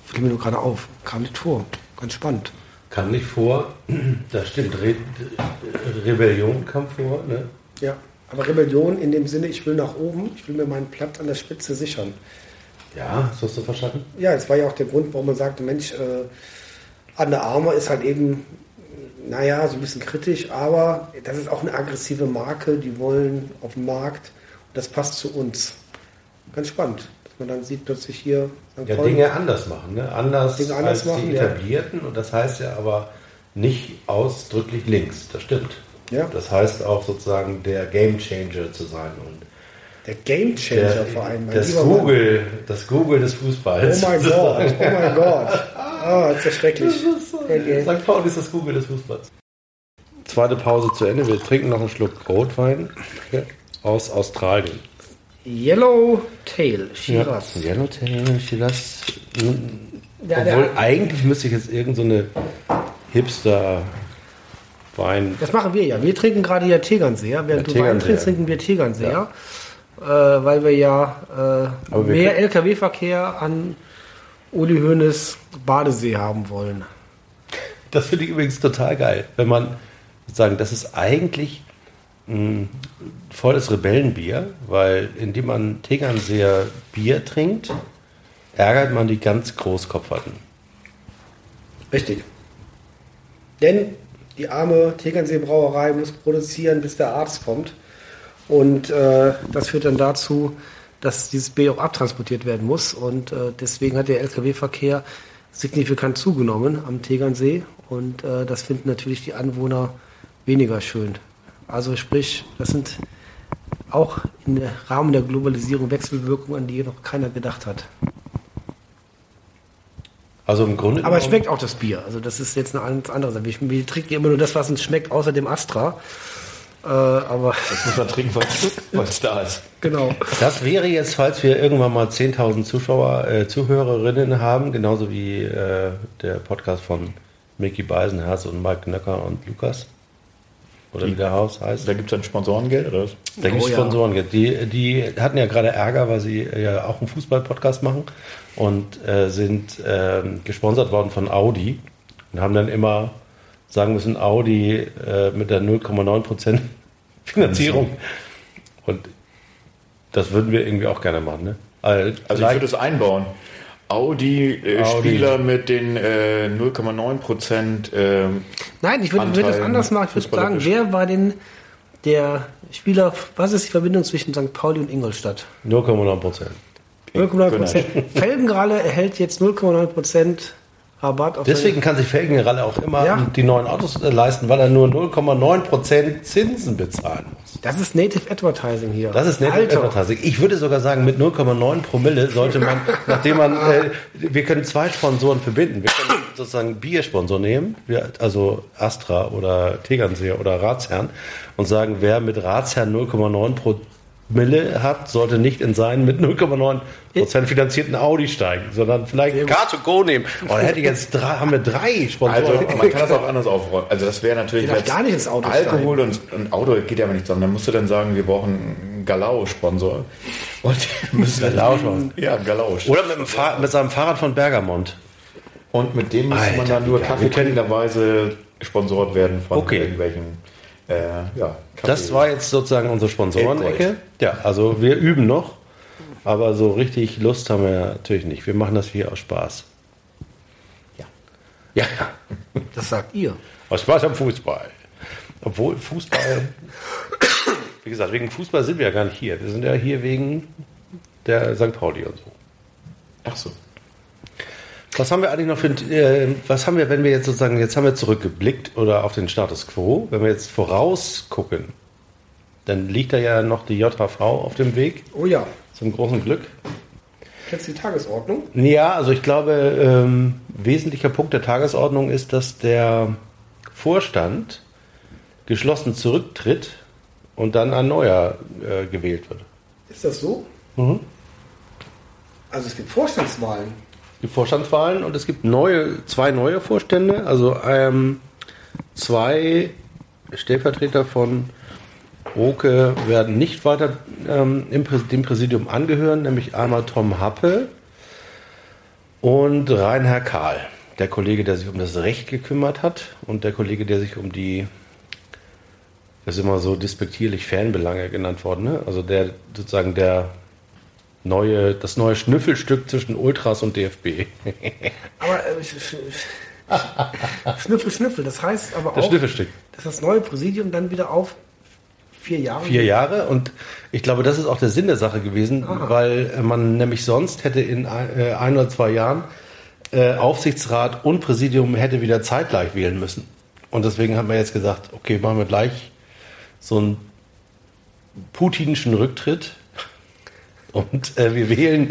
Fiel mir nur gerade auf. Kam nicht vor. Ganz spannend. Kam nicht vor, das stimmt, Re Rebellion kam vor, ne? Ja. Aber Rebellion in dem Sinne, ich will nach oben, ich will mir meinen Platz an der Spitze sichern. Ja, hast du so verstanden? Ja, das war ja auch der Grund, warum man sagte, Mensch, äh, Anne Armour ist halt eben, naja, so ein bisschen kritisch, aber das ist auch eine aggressive Marke, die wollen auf den Markt das passt zu uns. Ganz spannend, dass man dann sieht plötzlich hier St. Ja, Pauli- Dinge anders machen, ne? Anders, Dinge anders als machen, die ja. etablierten und das heißt ja aber nicht ausdrücklich links, das stimmt. Ja. Das heißt auch sozusagen der Game Changer zu sein und Der Game Changer der, vor allem. mein das lieber Mann. Google, das Google des Fußballs. Oh mein Gott, oh mein Gott. Ah, ist ja schrecklich. Okay. St. Pauli ist das Google des Fußballs. Zweite Pause zu Ende. Wir trinken noch einen Schluck Rotwein aus Australien. Yellow Tail, Shiraz. Yellowtail, Shiraz. Ja, Obwohl eigentlich müsste ich jetzt irgend so eine Hipster Wein. Das machen wir ja. Wir trinken gerade ja Tegernseher. Während Ja, du Wein trinkst, trinken wir Tegernseher. Äh, weil wir ja äh, wir mehr LKW-Verkehr an Uli Hoeneß Badesee haben wollen. Das finde ich übrigens total geil, wenn man sagen, das ist eigentlich mh, volles Rebellenbier, weil indem man Tegernseer Bier trinkt, ärgert man die ganz Großkopferten. Richtig. Denn die arme Tegernsee-Brauerei muss produzieren, bis der Arzt kommt. Und äh, das führt dann dazu, dass dieses Bier auch abtransportiert werden muss. Und äh, deswegen hat der Lkw-Verkehr signifikant zugenommen am Tegernsee. Und äh, das finden natürlich die Anwohner weniger schön. Also sprich, das sind auch im Rahmen der Globalisierung Wechselwirkungen, an die noch keiner gedacht hat. Also im Grunde Aber es schmeckt auch das Bier. Also das ist jetzt eine ganz andere Sache. Wir, wir trinken immer nur das, was uns schmeckt, außer dem Astra. Äh, aber Das muss man trinken, weil es da ist. genau. Das wäre jetzt, falls wir irgendwann mal 10.000 Zuschauer, äh, Zuhörerinnen haben, genauso wie äh, der Podcast von Mickey Beisenherz und Mike Nöcker und Lukas. Oder wie der Haus heißt. Da gibt es dann Sponsorengeld oder was? Da gibt es Oh ja. Sponsoren. Die, die hatten ja gerade Ärger, weil sie ja auch einen Fußball-Podcast machen und äh, sind ähm, gesponsert worden von Audi und haben dann immer sagen müssen, Audi äh, mit der 0,9% Finanzierung. Und das würden wir irgendwie auch gerne machen. Ne? Also, Also ich würde es einbauen. Audi, äh, Audi. Spieler mit den äh, 0,9 Prozent. ähm, Nein, ich würde würd das anders machen. Ich würde sagen, wer war denn der Spieler, was ist die Verbindung zwischen St. Pauli und Ingolstadt? 0,9%. 0,9 Genau. Prozent. Felgenralle erhält jetzt 0,9 Prozent Rabatt auf Deswegen kann sich Felgenralle auch immer Ja. die neuen Autos äh, leisten, weil er nur 0,9% Zinsen bezahlen muss. Das ist Native Advertising hier. Das ist Native Alter. Advertising. Ich würde sogar sagen, mit 0,9 Promille sollte man, nachdem man, äh, wir können zwei Sponsoren verbinden. Wir können sozusagen Biersponsor nehmen, also Astra oder Tegernseer oder Ratsherrn und sagen, wer mit Ratsherrn 0,9 Promille hat, sollte nicht in seinen mit 0,9 Prozent finanzierten Audi steigen, sondern vielleicht Car2Go nehmen. Oh, da hätte ich jetzt drei, haben wir drei Sponsoren. Also man kann das auch anders aufräumen. Also das wäre natürlich darf gar nicht ins Auto Alkohol und, und Auto geht ja aber nicht zusammen. Dann musst du dann sagen, wir brauchen einen Galau-Sponsor. Und müssen Galau schon. Ja, Galau. Oder mit, dem Fahr mit seinem Fahrrad von Bergamont. Und mit dem müsste man dann nur wie geil. Wir können- kaffeetrinkenderweise sponsort werden von Okay. irgendwelchen äh, ja, Das war jetzt sozusagen unsere Sponsorenecke. Ja, also wir üben noch, aber so richtig Lust haben wir natürlich nicht. Wir machen das hier aus Spaß. Ja. Ja, Das sagt ihr. aus Spaß am Fußball. Obwohl Fußball, wie gesagt, wegen Fußball sind wir ja gar nicht hier. Wir sind ja hier wegen der St. Pauli und so. Ach so. Was haben wir eigentlich noch für äh, was haben wir, wenn wir jetzt sozusagen, jetzt haben wir zurückgeblickt oder auf den Status quo, wenn wir jetzt vorausgucken, dann liegt da ja noch die JHV auf dem Weg, Oh ja. zum großen Glück. Kennst du die Tagesordnung? Ja, also ich glaube, ähm, wesentlicher Punkt der Tagesordnung ist, dass der Vorstand geschlossen zurücktritt und dann ein neuer äh, gewählt wird. Ist das so? Mhm. Also es gibt Vorstandswahlen. Die Vorstandswahlen und es gibt neue, zwei neue Vorstände, also ähm, zwei Stellvertreter von Oke werden nicht weiter ähm, im, dem Präsidium angehören, nämlich einmal Tom Happe und Rainer Kahl, der Kollege, der sich um das Recht gekümmert hat und der Kollege, der sich um die, das ist immer so despektierlich Fanbelange genannt worden, ne? also der sozusagen der neue, das neue Schnüffelstück zwischen Ultras und DFB. Aber äh, sch- sch- sch- Schnüffel, Schnüffel. Das heißt aber Das auch, Schnüffelstück. dass das neue Präsidium dann wieder auf vier Jahre Vier Jahre und ich glaube, das ist auch der Sinn der Sache gewesen, Aha. weil äh, man nämlich sonst hätte in ein, äh, ein oder zwei Jahren äh, Aufsichtsrat und Präsidium hätte wieder zeitgleich wählen müssen. Und deswegen haben wir jetzt gesagt, okay, machen wir gleich so einen putinischen Rücktritt und äh, wir wählen,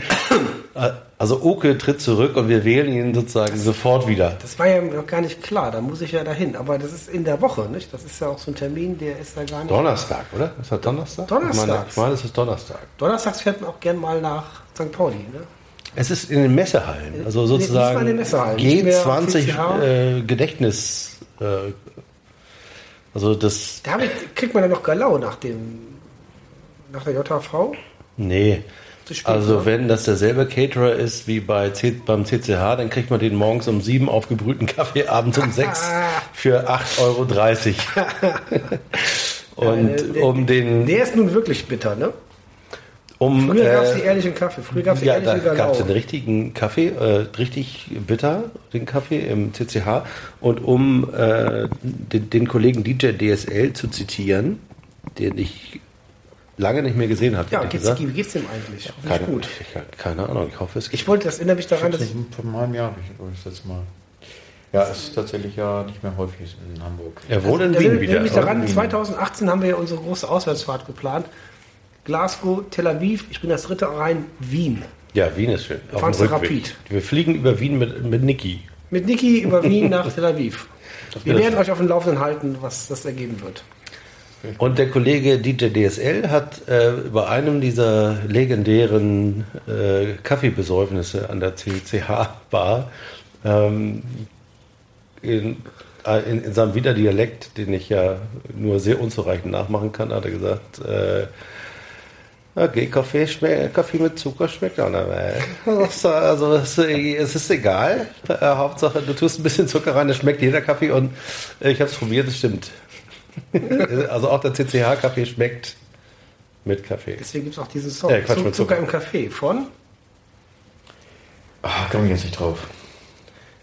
äh, also Oke tritt zurück und wir wählen ihn sozusagen sofort wieder. Das war ja noch gar nicht klar, da muss ich ja dahin. Aber das ist in der Woche, nicht? Das ist ja auch so ein Termin, der ist ja gar nicht. Donnerstag, oder? Ist das Donnerstag? Donnerstag. Ich meine, ich meine, es ist Donnerstag. Donnerstags fährt man auch gern mal nach St. Pauli, ne? Es ist in den Messehallen, also Nee, nicht mal sozusagen am G20 CCH. äh, Gedächtnis. Äh, also das, Da ich, kriegt man dann noch Galau nach dem nach der JHV. Nee. Also wenn das derselbe Caterer ist wie bei C, beim CCH, dann kriegt man den morgens um sieben aufgebrühten Kaffee, abends um sechs für 8,30 Euro. Und Ja, der- um den, Der ist nun wirklich bitter, ne? um, Früher gab es äh, die ehrlichen Kaffee. Früher gab es Ja, da gab es den richtigen Kaffee, äh, richtig bitter, den Kaffee im CCH. Und um äh, den, den Kollegen DJ DSL zu zitieren, den ich lange nicht mehr gesehen habe, Ja, geht's, gesagt. wie geht's dem eigentlich? Hoffentlich keine, gut. Ich, keine Ahnung, ich hoffe es geht. Ich wollte, das erinnert mich daran, dass ich. Vor einem Jahr habe ich das letzte Mal. Ja, es ist tatsächlich ja nicht mehr häufig in Hamburg. Er wohnt in da Wien wieder. mich daran, Wien. 2018 haben wir ja unsere große Auswärtsfahrt geplant. Glasgow, Tel Aviv, ich bin das dritte rein, Wien. Ja, Wien ist schön. Auf dem fahren zu. Rapid. Wir fliegen über Wien mit, mit Niki. Mit Niki über Wien nach Tel Aviv. Wir werden euch auf dem Laufenden halten, was das ergeben wird. Und der Kollege DJ DSL hat äh, bei einem dieser legendären äh, Kaffeebesäufnisse an der CCH-Bar ähm, in, äh, in, in seinem Widerdialekt, den ich ja nur sehr unzureichend nachmachen kann, hat er gesagt, äh, Okay, Kaffee, schmeckt, Kaffee mit Zucker schmeckt auch nicht mehr. Also es, es ist egal. Äh, Hauptsache, du tust ein bisschen Zucker rein, es schmeckt jeder Kaffee und ich habe es probiert, es stimmt. also auch der CCH-Kaffee schmeckt mit Kaffee. Deswegen gibt es auch diesen Song. Ja, Quatsch Zucker Zucker. im Kaffee von Ah, komme ich jetzt nicht drauf.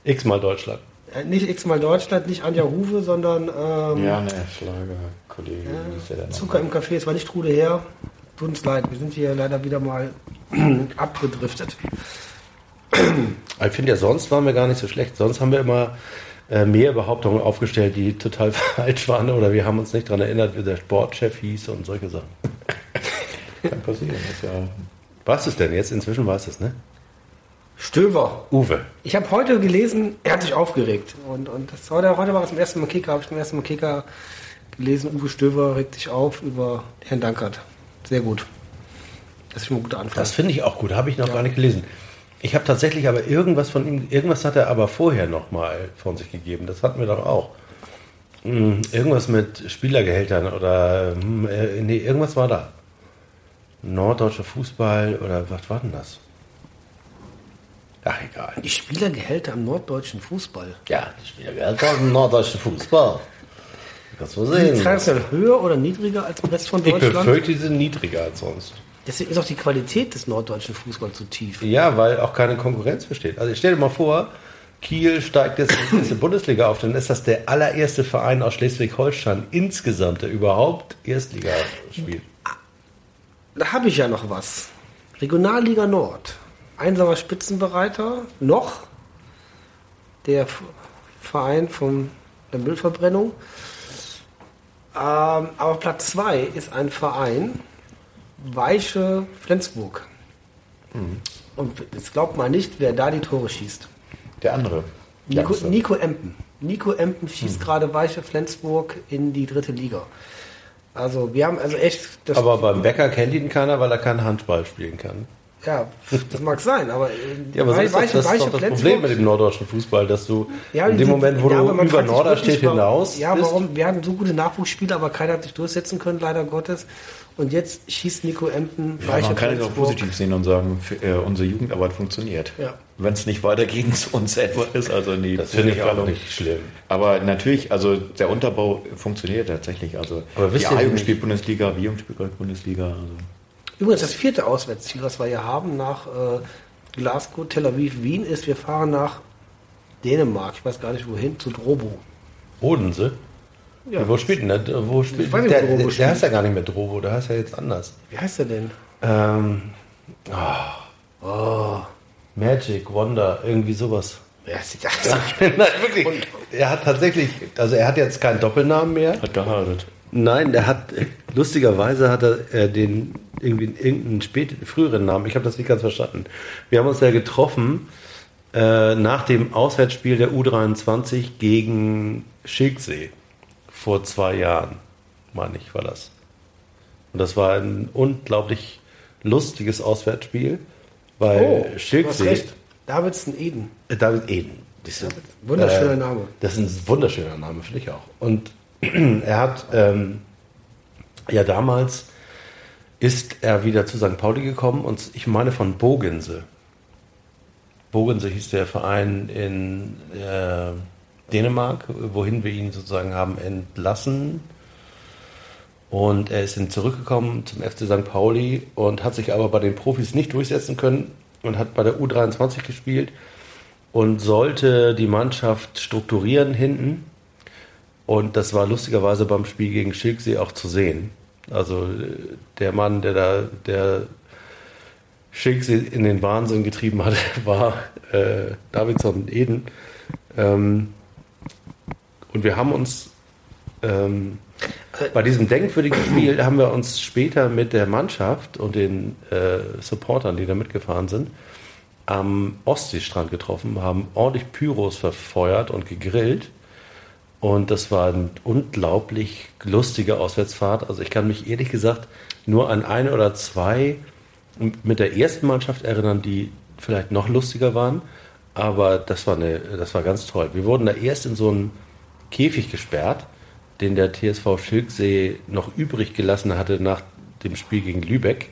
X-mal Deutschland. äh, nicht x-mal Deutschland, nicht Anja Huwe, sondern ähm, Ja, ne, Schlagerkollege. denn Zucker im? Kaffee. Es war nicht Trude her. Tut uns leid, wir sind hier leider wieder mal abgedriftet. Ich finde ja, sonst waren wir gar nicht so schlecht. Sonst haben wir immer äh, mehr Behauptungen aufgestellt, die total falsch waren oder wir haben uns nicht daran erinnert, wie der Sportchef hieß und solche Sachen. Kann passieren. Ist ja Was ist denn jetzt? Inzwischen weiß es, ne? Stöber. Uwe. Ich habe heute gelesen, er hat sich aufgeregt. Und, und das heute, heute war es zum ersten Mal Kicker, habe ich zum ersten Mal Kicker gelesen. Uwe Stöber regt sich auf über Herrn Dankert. Sehr gut. Das ist schon ein guter Anfang. Das finde ich auch gut, habe ich noch gar nicht gelesen. Ich habe tatsächlich aber irgendwas von ihm, irgendwas hat er aber vorher noch mal von sich gegeben. Das hatten wir doch auch. Hm, Irgendwas mit Spielergehältern oder hm, äh, nee, irgendwas war da. Norddeutscher Fußball oder was war denn das? Ach egal. Die Spielergehälter am norddeutschen Fußball. Ja, die Spielergehälter im norddeutschen Fußball. Kannst du sehen. die traditionell höher oder niedriger als im Rest von Ich Deutschland? befürchte, die sind niedriger als sonst. Deswegen ist auch die Qualität des norddeutschen Fußballs so tief. Ja, weil auch keine Konkurrenz besteht. Also stell dir mal vor, Kiel steigt jetzt in die Bundesliga auf, dann ist das der allererste Verein aus Schleswig-Holstein insgesamt, der überhaupt Erstliga spielt. Da habe ich ja noch was. Regionalliga Nord. Einsamer Spitzenbereiter. Noch. der Verein von der Müllverbrennung. Ähm, aber Platz 2 ist ein Verein, Weiche Flensburg. Und jetzt glaubt man nicht, wer da die Tore schießt. Der andere. Nico. Nico Empen. Nico Empen schießt gerade Weiche Flensburg in die dritte Liga. Also wir haben also echt das, Aber beim Bäcker kennt ihn keiner, weil er keinen Handball spielen kann. ja, das mag sein, aber, äh, Ja, aber so Wei- ist das, das, ist doch das Flensburg- Problem mit dem norddeutschen Fußball, dass du Ja, in dem die- Moment, wo ja, du über Norderstedt wirklich, warum- hinaus Ja, bist, warum? Wir hatten so gute Nachwuchsspieler, aber keiner hat sich durchsetzen können, leider Gottes. Und jetzt schießt Nico Empen Ja, man kann es auch positiv sehen und sagen, für, äh, unsere Jugendarbeit funktioniert. Ja. Wenn es nicht weiter gegen uns etwa ist, also die das finde ich auch nicht schlimm. Aber natürlich, also der Unterbau funktioniert tatsächlich. Also Aber die wisst ihr A-Jugend spielt Bundesliga, B-Jugend spielt gerade Bundesliga. Also. Übrigens, das vierte Auswärtsziel, was wir hier haben, nach äh, Glasgow, Tel Aviv, Wien, ist, wir fahren nach Dänemark. Ich weiß gar nicht wohin, zu Drobo. Odense? Ja. Wo spielt denn der? Wo spielt, Ich weiß nicht, der, Drobo der, spielt. der heißt ja gar nicht mehr Drobo, der heißt ja jetzt anders. Wie heißt der denn? Ähm, oh, Magic, Wonder, irgendwie sowas. Wer ist der? Nein, wirklich. Er hat tatsächlich, also er hat jetzt keinen Doppelnamen mehr. Hat geheiratet. Nein, der hat, lustigerweise hat er äh, den, irgendwie irgendeinen spät, früheren Namen, ich habe das nicht ganz verstanden. Wir haben uns ja getroffen äh, nach dem Auswärtsspiel der U23 gegen Schilksee vor zwei Jahren, meine ich, war das. Und das war ein unglaublich lustiges Auswärtsspiel, weil Oh, Schilksee. Davidson Eden. äh, David Eden, das ist, Wunderschöner Name. das ist ein wunderschöner Name, finde ich auch. Und er hat ähm, ja damals ist er wieder zu St. Pauli gekommen und ich meine von Bogense. Bogense hieß der Verein in äh, Dänemark, wohin wir ihn sozusagen haben entlassen. Und er ist dann zurückgekommen zum FC St. Pauli und hat sich aber bei den Profis nicht durchsetzen können und hat bei der U23 gespielt und sollte die Mannschaft strukturieren hinten. Und das war lustigerweise beim Spiel gegen Schilksee auch zu sehen. Also der Mann, der da, der Schilksee in den Wahnsinn getrieben hat, war äh, Davidson Eden. Ähm, und wir haben uns ähm, bei diesem denkwürdigen Spiel haben wir uns später mit der Mannschaft und den äh, Supportern, die da mitgefahren sind, am Ostseestrand getroffen, haben ordentlich Pyros verfeuert und gegrillt. Und das war eine unglaublich lustige Auswärtsfahrt. Also ich kann mich ehrlich gesagt nur an eine oder zwei mit der ersten Mannschaft erinnern, die vielleicht noch lustiger waren. Aber das war, eine, das war ganz toll. Wir wurden da erst in so einen Käfig gesperrt, den der TSV Schilksee noch übrig gelassen hatte nach dem Spiel gegen Lübeck.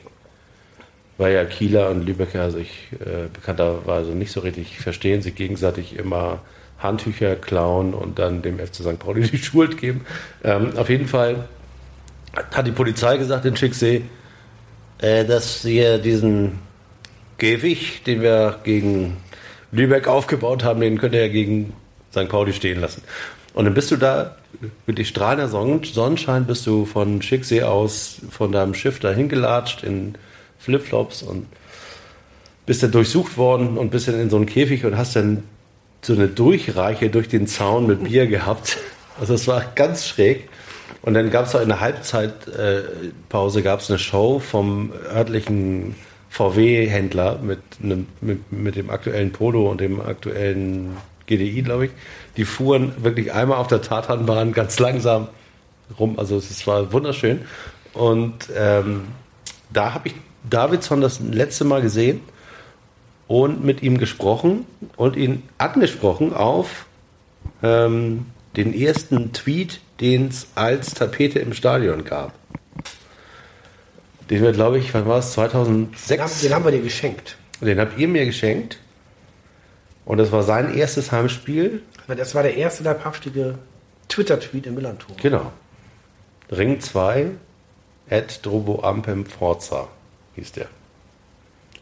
Weil ja Kieler und Lübecker sich äh, bekannterweise nicht so richtig verstehen, sich gegenseitig immer Handtücher klauen und dann dem FC St. Pauli die Schuld geben. Ähm, auf jeden Fall hat die Polizei gesagt in Schicksee, äh, dass wir diesen Käfig, den wir gegen Lübeck aufgebaut haben, den könnt ihr gegen St. Pauli stehen lassen. Und dann bist du da mit strahlender Sonnen- Sonnenschein, bist du von Schicksee aus von deinem Schiff dahin gelatscht in Flipflops und bist dann durchsucht worden und bist dann in so einen Käfig und hast dann so eine Durchreiche durch den Zaun mit Bier gehabt. Also es war ganz schräg. Und dann gab es auch in der Halbzeitpause gab es eine Show vom örtlichen VW-Händler mit, einem- mit, mit dem aktuellen Polo und dem aktuellen GDI, glaube ich. Die fuhren wirklich einmal auf der Tatanbahn ganz langsam rum. Also es war wunderschön. Und ähm, da habe ich Davidson das letzte Mal gesehen und mit ihm gesprochen und ihn angesprochen auf ähm, den ersten Tweet, den es als Tapete im Stadion gab. Den wir, glaube ich, wann war es? Den haben, 2006. den haben wir dir geschenkt. Den habt ihr mir geschenkt. Und das war sein erstes Heimspiel. Das war der erste leibhaftige Twitter-Tweet im Millantor. Genau. Ring 2, at Drobo Ampem Forza hieß der.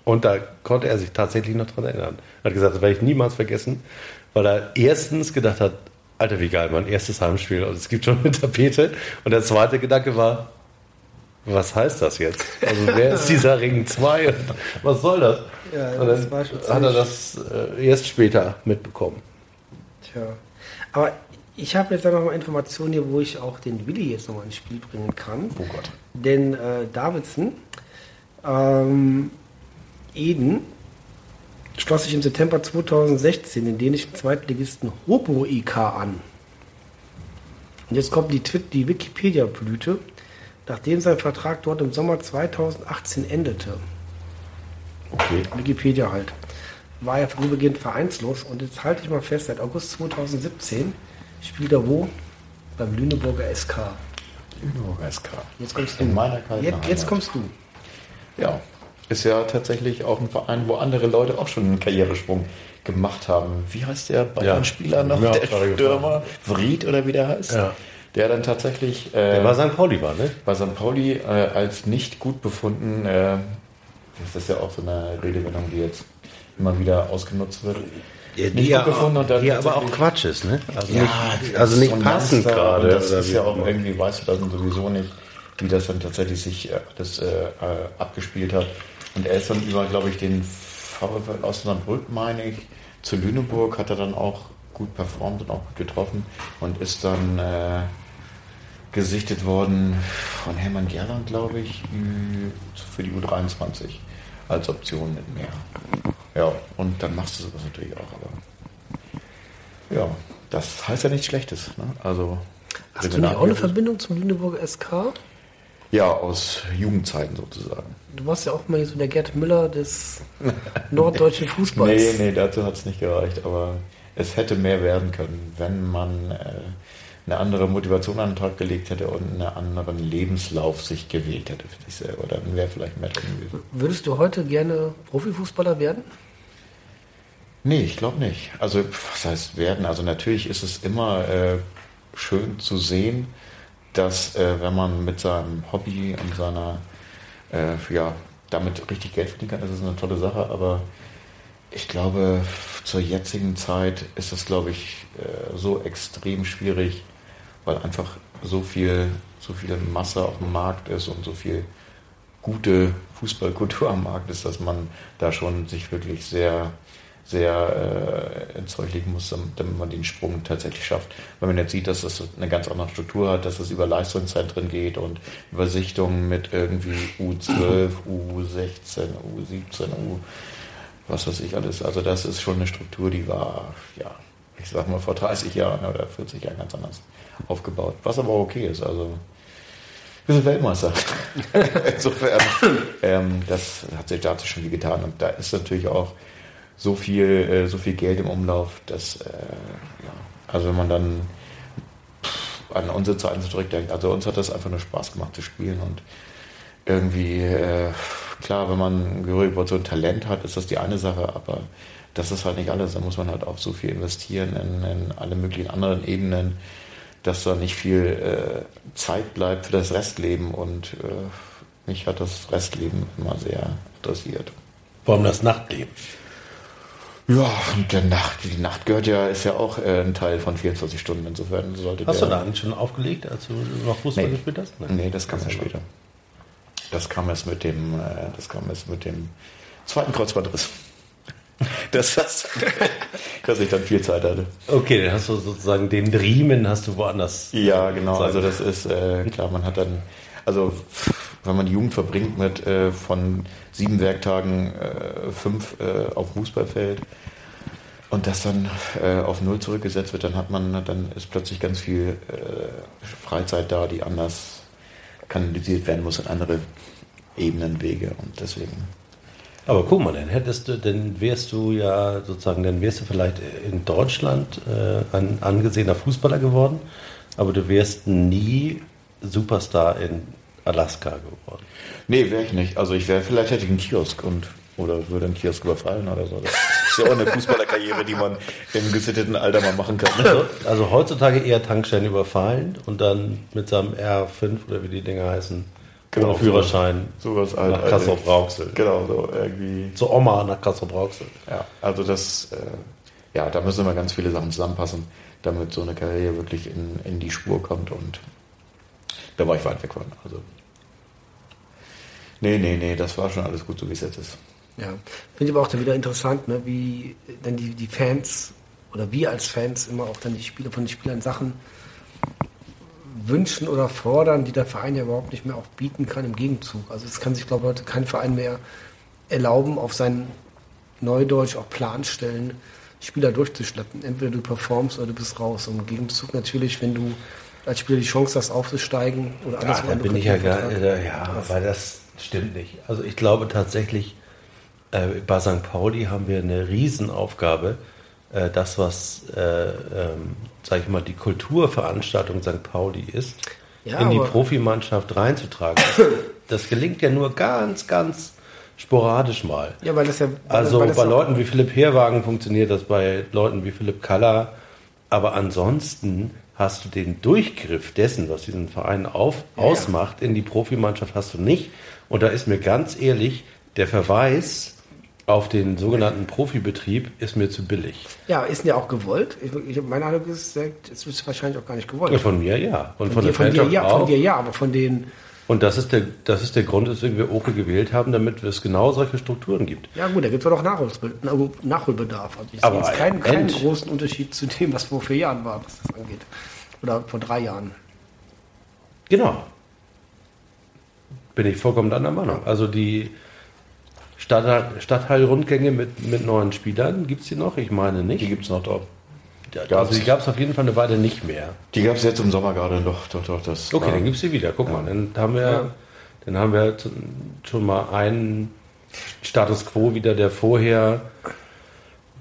Und da konnte er sich tatsächlich noch dran erinnern. Er hat gesagt, das werde ich niemals vergessen, weil er erstens gedacht hat, Alter, wie geil, mein erstes Heimspiel und es gibt schon eine Tapete. Und der zweite Gedanke war, was heißt das jetzt? Also wer ist dieser Ring 2 und was soll das? Ja, und das dann war schon hat er das äh, erst später mitbekommen. Ja. Aber ich habe jetzt noch mal Informationen hier, wo ich auch den Willi jetzt noch mal ins Spiel bringen kann. Oh Gott. Denn äh, Davidson, ähm, Eden, schloss sich im September 2016 den dänischen Zweitligisten Hopo IK an. Und jetzt kommt die, die Wikipedia-Blüte, nachdem sein Vertrag dort im Sommer 2018 endete. Okay. Wikipedia halt. War er vorübergehend vereinslos und jetzt halte ich mal fest, seit August 2017 spielt er wo? Beim Lüneburger SK. Lüneburger SK. Jetzt kommst du. In meiner jetzt, jetzt kommst du. Ja, ist ja tatsächlich auch ein Verein, wo andere Leute auch schon einen Karrieresprung gemacht haben. Wie heißt der Bayern-Spieler noch? Ja, der Stürmer? Vried oder wie der heißt? Ja. Der dann tatsächlich äh, Der war St. Pauli war, ne? bei St. Pauli äh, als nicht gut befunden. Äh, das ist ja auch so eine Redewendung, die jetzt immer wieder ausgenutzt wird. Ja, Nicht gut gefunden und dann die aber auch Quatsch ist, ne? Also Ja, nicht, also nicht passend Youngster, gerade. Das ist ja auch auch irgendwie, weißt du das sowieso nicht, wie das dann tatsächlich sich äh, das äh, äh, abgespielt hat. Und er ist dann über, glaube ich, den VfL Osnabrück, meine ich, zu Lüneburg, hat er dann auch gut performt und auch gut getroffen und ist dann äh, gesichtet worden von Hermann Gerland, glaube ich, für die U23 als Option mit mehr. Ja, und dann machst du sowas natürlich auch, aber ja, das heißt ja nichts Schlechtes. Ne? Also Hast du nicht auch eine Verbindung zum Lüneburger SK? Ja, aus Jugendzeiten sozusagen. Du warst ja auch mal so der Gerd Müller des norddeutschen Nee, Fußballs. nee, dazu hat es nicht gereicht, aber es hätte mehr werden können, wenn man äh, eine andere Motivation an den Tag gelegt hätte und einen anderen Lebenslauf sich gewählt hätte für sich selber. Dann wäre vielleicht mehr drin gewesen. Würdest du heute gerne Profifußballer werden? Nee, ich glaube nicht. Also, was heißt werden? Also, natürlich ist es immer äh, schön zu sehen, dass, äh, wenn man mit seinem Hobby und seiner, äh, ja, damit richtig Geld verdienen kann, das ist eine tolle Sache, aber ich glaube, zur jetzigen Zeit ist das, glaube ich, äh, so extrem schwierig, weil einfach so viel, so viel Masse auf dem Markt ist und so viel gute Fußballkultur am Markt ist, dass man da schon sich wirklich sehr, sehr äh, ins muss, damit man den Sprung tatsächlich schafft. Wenn man jetzt sieht, dass das eine ganz andere Struktur hat, dass es über Leistungszentren geht und über Sichtungen mit irgendwie U12, U16, U17, U was weiß ich alles. Also das ist schon eine Struktur, die war, ja, ich sag mal vor 30 Jahren oder 40 Jahren ganz anders aufgebaut. Was aber okay ist. Also wir sind Weltmeister. Insofern, ähm, das hat sich dazu schon viel getan. Und da ist natürlich auch so viel, äh, so viel Geld im Umlauf, dass, äh, ja, also wenn man dann an unsere Zeiten zurückdenkt, also uns hat das einfach nur Spaß gemacht zu spielen und irgendwie, äh, klar, wenn man gehöriges so ein Talent hat, ist das die eine Sache, aber das ist halt nicht alles. Da muss man halt auch so viel investieren in, in alle möglichen anderen Ebenen, dass da nicht viel äh, Zeit bleibt für das Restleben und äh, mich hat das Restleben immer sehr interessiert. Allem das Nachtleben. Ja, und der Nacht, die Nacht gehört ja, ist ja auch äh, ein Teil von 24 Stunden. Insofern sollte Hast du da eigentlich schon aufgelegt, als du noch Fußball Nee. gespielt hast? Nee, das kam ja später. Das kam erst mit dem, äh, das kam erst mit dem zweiten Kreuzbandriss. Das, das, dass ich dann viel Zeit hatte. Okay, dann hast du sozusagen den Riemen hast du woanders. Ja, genau. Also das ist äh, klar, man hat dann, also wenn man die Jugend verbringt mit äh, von sieben Werktagen äh, fünf äh, auf Fußballfeld und das dann äh, auf null zurückgesetzt wird, dann hat man, dann ist plötzlich ganz viel äh, Freizeit da, die anders kanalisiert werden muss in andere Ebenen, Wege und deswegen. Aber guck mal, dann hättest du, dann wärst du ja sozusagen, dann wärst du vielleicht in Deutschland äh, ein angesehener Fußballer geworden, aber du wärst nie Superstar in Alaska geworden. Nee, wäre ich nicht. Also ich wäre, vielleicht hätte ich einen Kiosk und oder würde einen Kiosk überfallen oder so. Das ist ja auch eine Fußballerkarriere, die man im gesitteten Alter mal machen kann. Also, also heutzutage eher Tankstellen überfallen und dann mit seinem R5 oder wie die Dinger heißen, Genau, ohne Führerschein Sowas halt. nach Kassel-Brauxel. Genau, so irgendwie. Zur Oma nach Kassel-Brauxel. Ja, also das, äh, ja, da müssen immer ganz viele Sachen zusammenpassen, damit so eine Karriere wirklich in, in die Spur kommt und da war ich weit weg von. Also. Nee, nee, nee, das war schon alles gut, so wie es jetzt ist. Ja. Finde ich aber auch dann wieder interessant, ne, wie dann die, die Fans oder wir als Fans immer auch dann die Spieler von den Spielern Sachen wünschen oder fordern, die der Verein ja überhaupt nicht mehr auch bieten kann im Gegenzug. Also es kann sich, glaube ich, heute kein Verein mehr erlauben, auf seinen Neudeutsch auch Planstellen Spieler durchzuschleppen. Entweder du performst oder du bist raus. Und im Gegenzug natürlich, wenn du als Spieler die Chance hast, aufzusteigen oder Ja, alles da bin ich ja gar äh, ja, aber das stimmt nicht. Also ich glaube tatsächlich, äh, bei St. Pauli haben wir eine Riesenaufgabe, äh, das, was, äh, ähm, sag ich mal, die Kulturveranstaltung St. Pauli ist, Ja, in die Profimannschaft reinzutragen. Das gelingt ja nur ganz, ganz sporadisch mal. Ja, weil das ja. Also das bei Leuten wie Philipp Herwagen funktioniert das, bei Leuten wie Philipp Kaller. Aber ansonsten hast du den Durchgriff dessen, was diesen Verein auf, Ja, ausmacht, in die Profimannschaft hast du nicht. Und da ist mir ganz ehrlich, der Verweis auf den sogenannten Profibetrieb ist mir zu billig. Ja, ist ja auch gewollt. Ich, ich, meine Eindruck ist, es ist wahrscheinlich auch gar nicht gewollt. Und von mir ja. Und Von, von, dir, von, dir, ja, auch. von dir ja, aber von den. Und das ist, der, das ist der Grund, weswegen wir Oke gewählt haben, damit es genau solche Strukturen gibt. Ja, gut, da gibt es Na- Nachholbedarf. Also ich Aber sehe jetzt keinen, keinen großen Unterschied zu dem, was vor vier Jahren war, was das angeht. Oder vor drei Jahren. Genau. Bin ich vollkommen anderer Meinung. Also die Stadtteil, Stadtteilrundgänge mit, mit neuen Spielern, gibt es die noch? Ich meine Die nicht. gibt es noch dort. also die gab es auf jeden Fall eine Weile nicht mehr. Die gab es jetzt im Sommer gerade noch. Doch, doch, das Okay, dann gibt es sie wieder. Guck mal, dann haben wir, Ja. dann haben wir schon mal einen Status quo wieder, der vorher,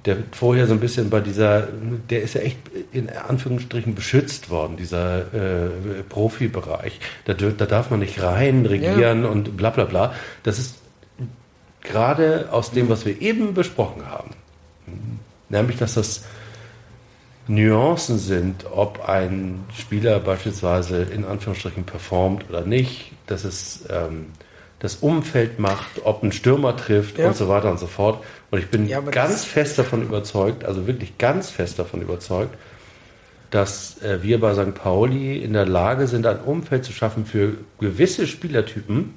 der vorher so ein bisschen bei dieser, der ist ja echt in Anführungsstrichen beschützt worden, dieser äh, Profibereich. Da, da darf man nicht rein regieren und bla bla bla. Das ist gerade aus dem, was wir eben besprochen haben. Nämlich, dass das Nuancen sind, ob ein Spieler beispielsweise in Anführungsstrichen performt oder nicht, dass es ähm, das Umfeld macht, ob ein Stürmer trifft Ja. und so weiter und so fort. Und ich bin Ja, ganz fest davon überzeugt, also wirklich ganz fest davon überzeugt, dass äh, wir bei St. Pauli in der Lage sind, ein Umfeld zu schaffen für gewisse Spielertypen,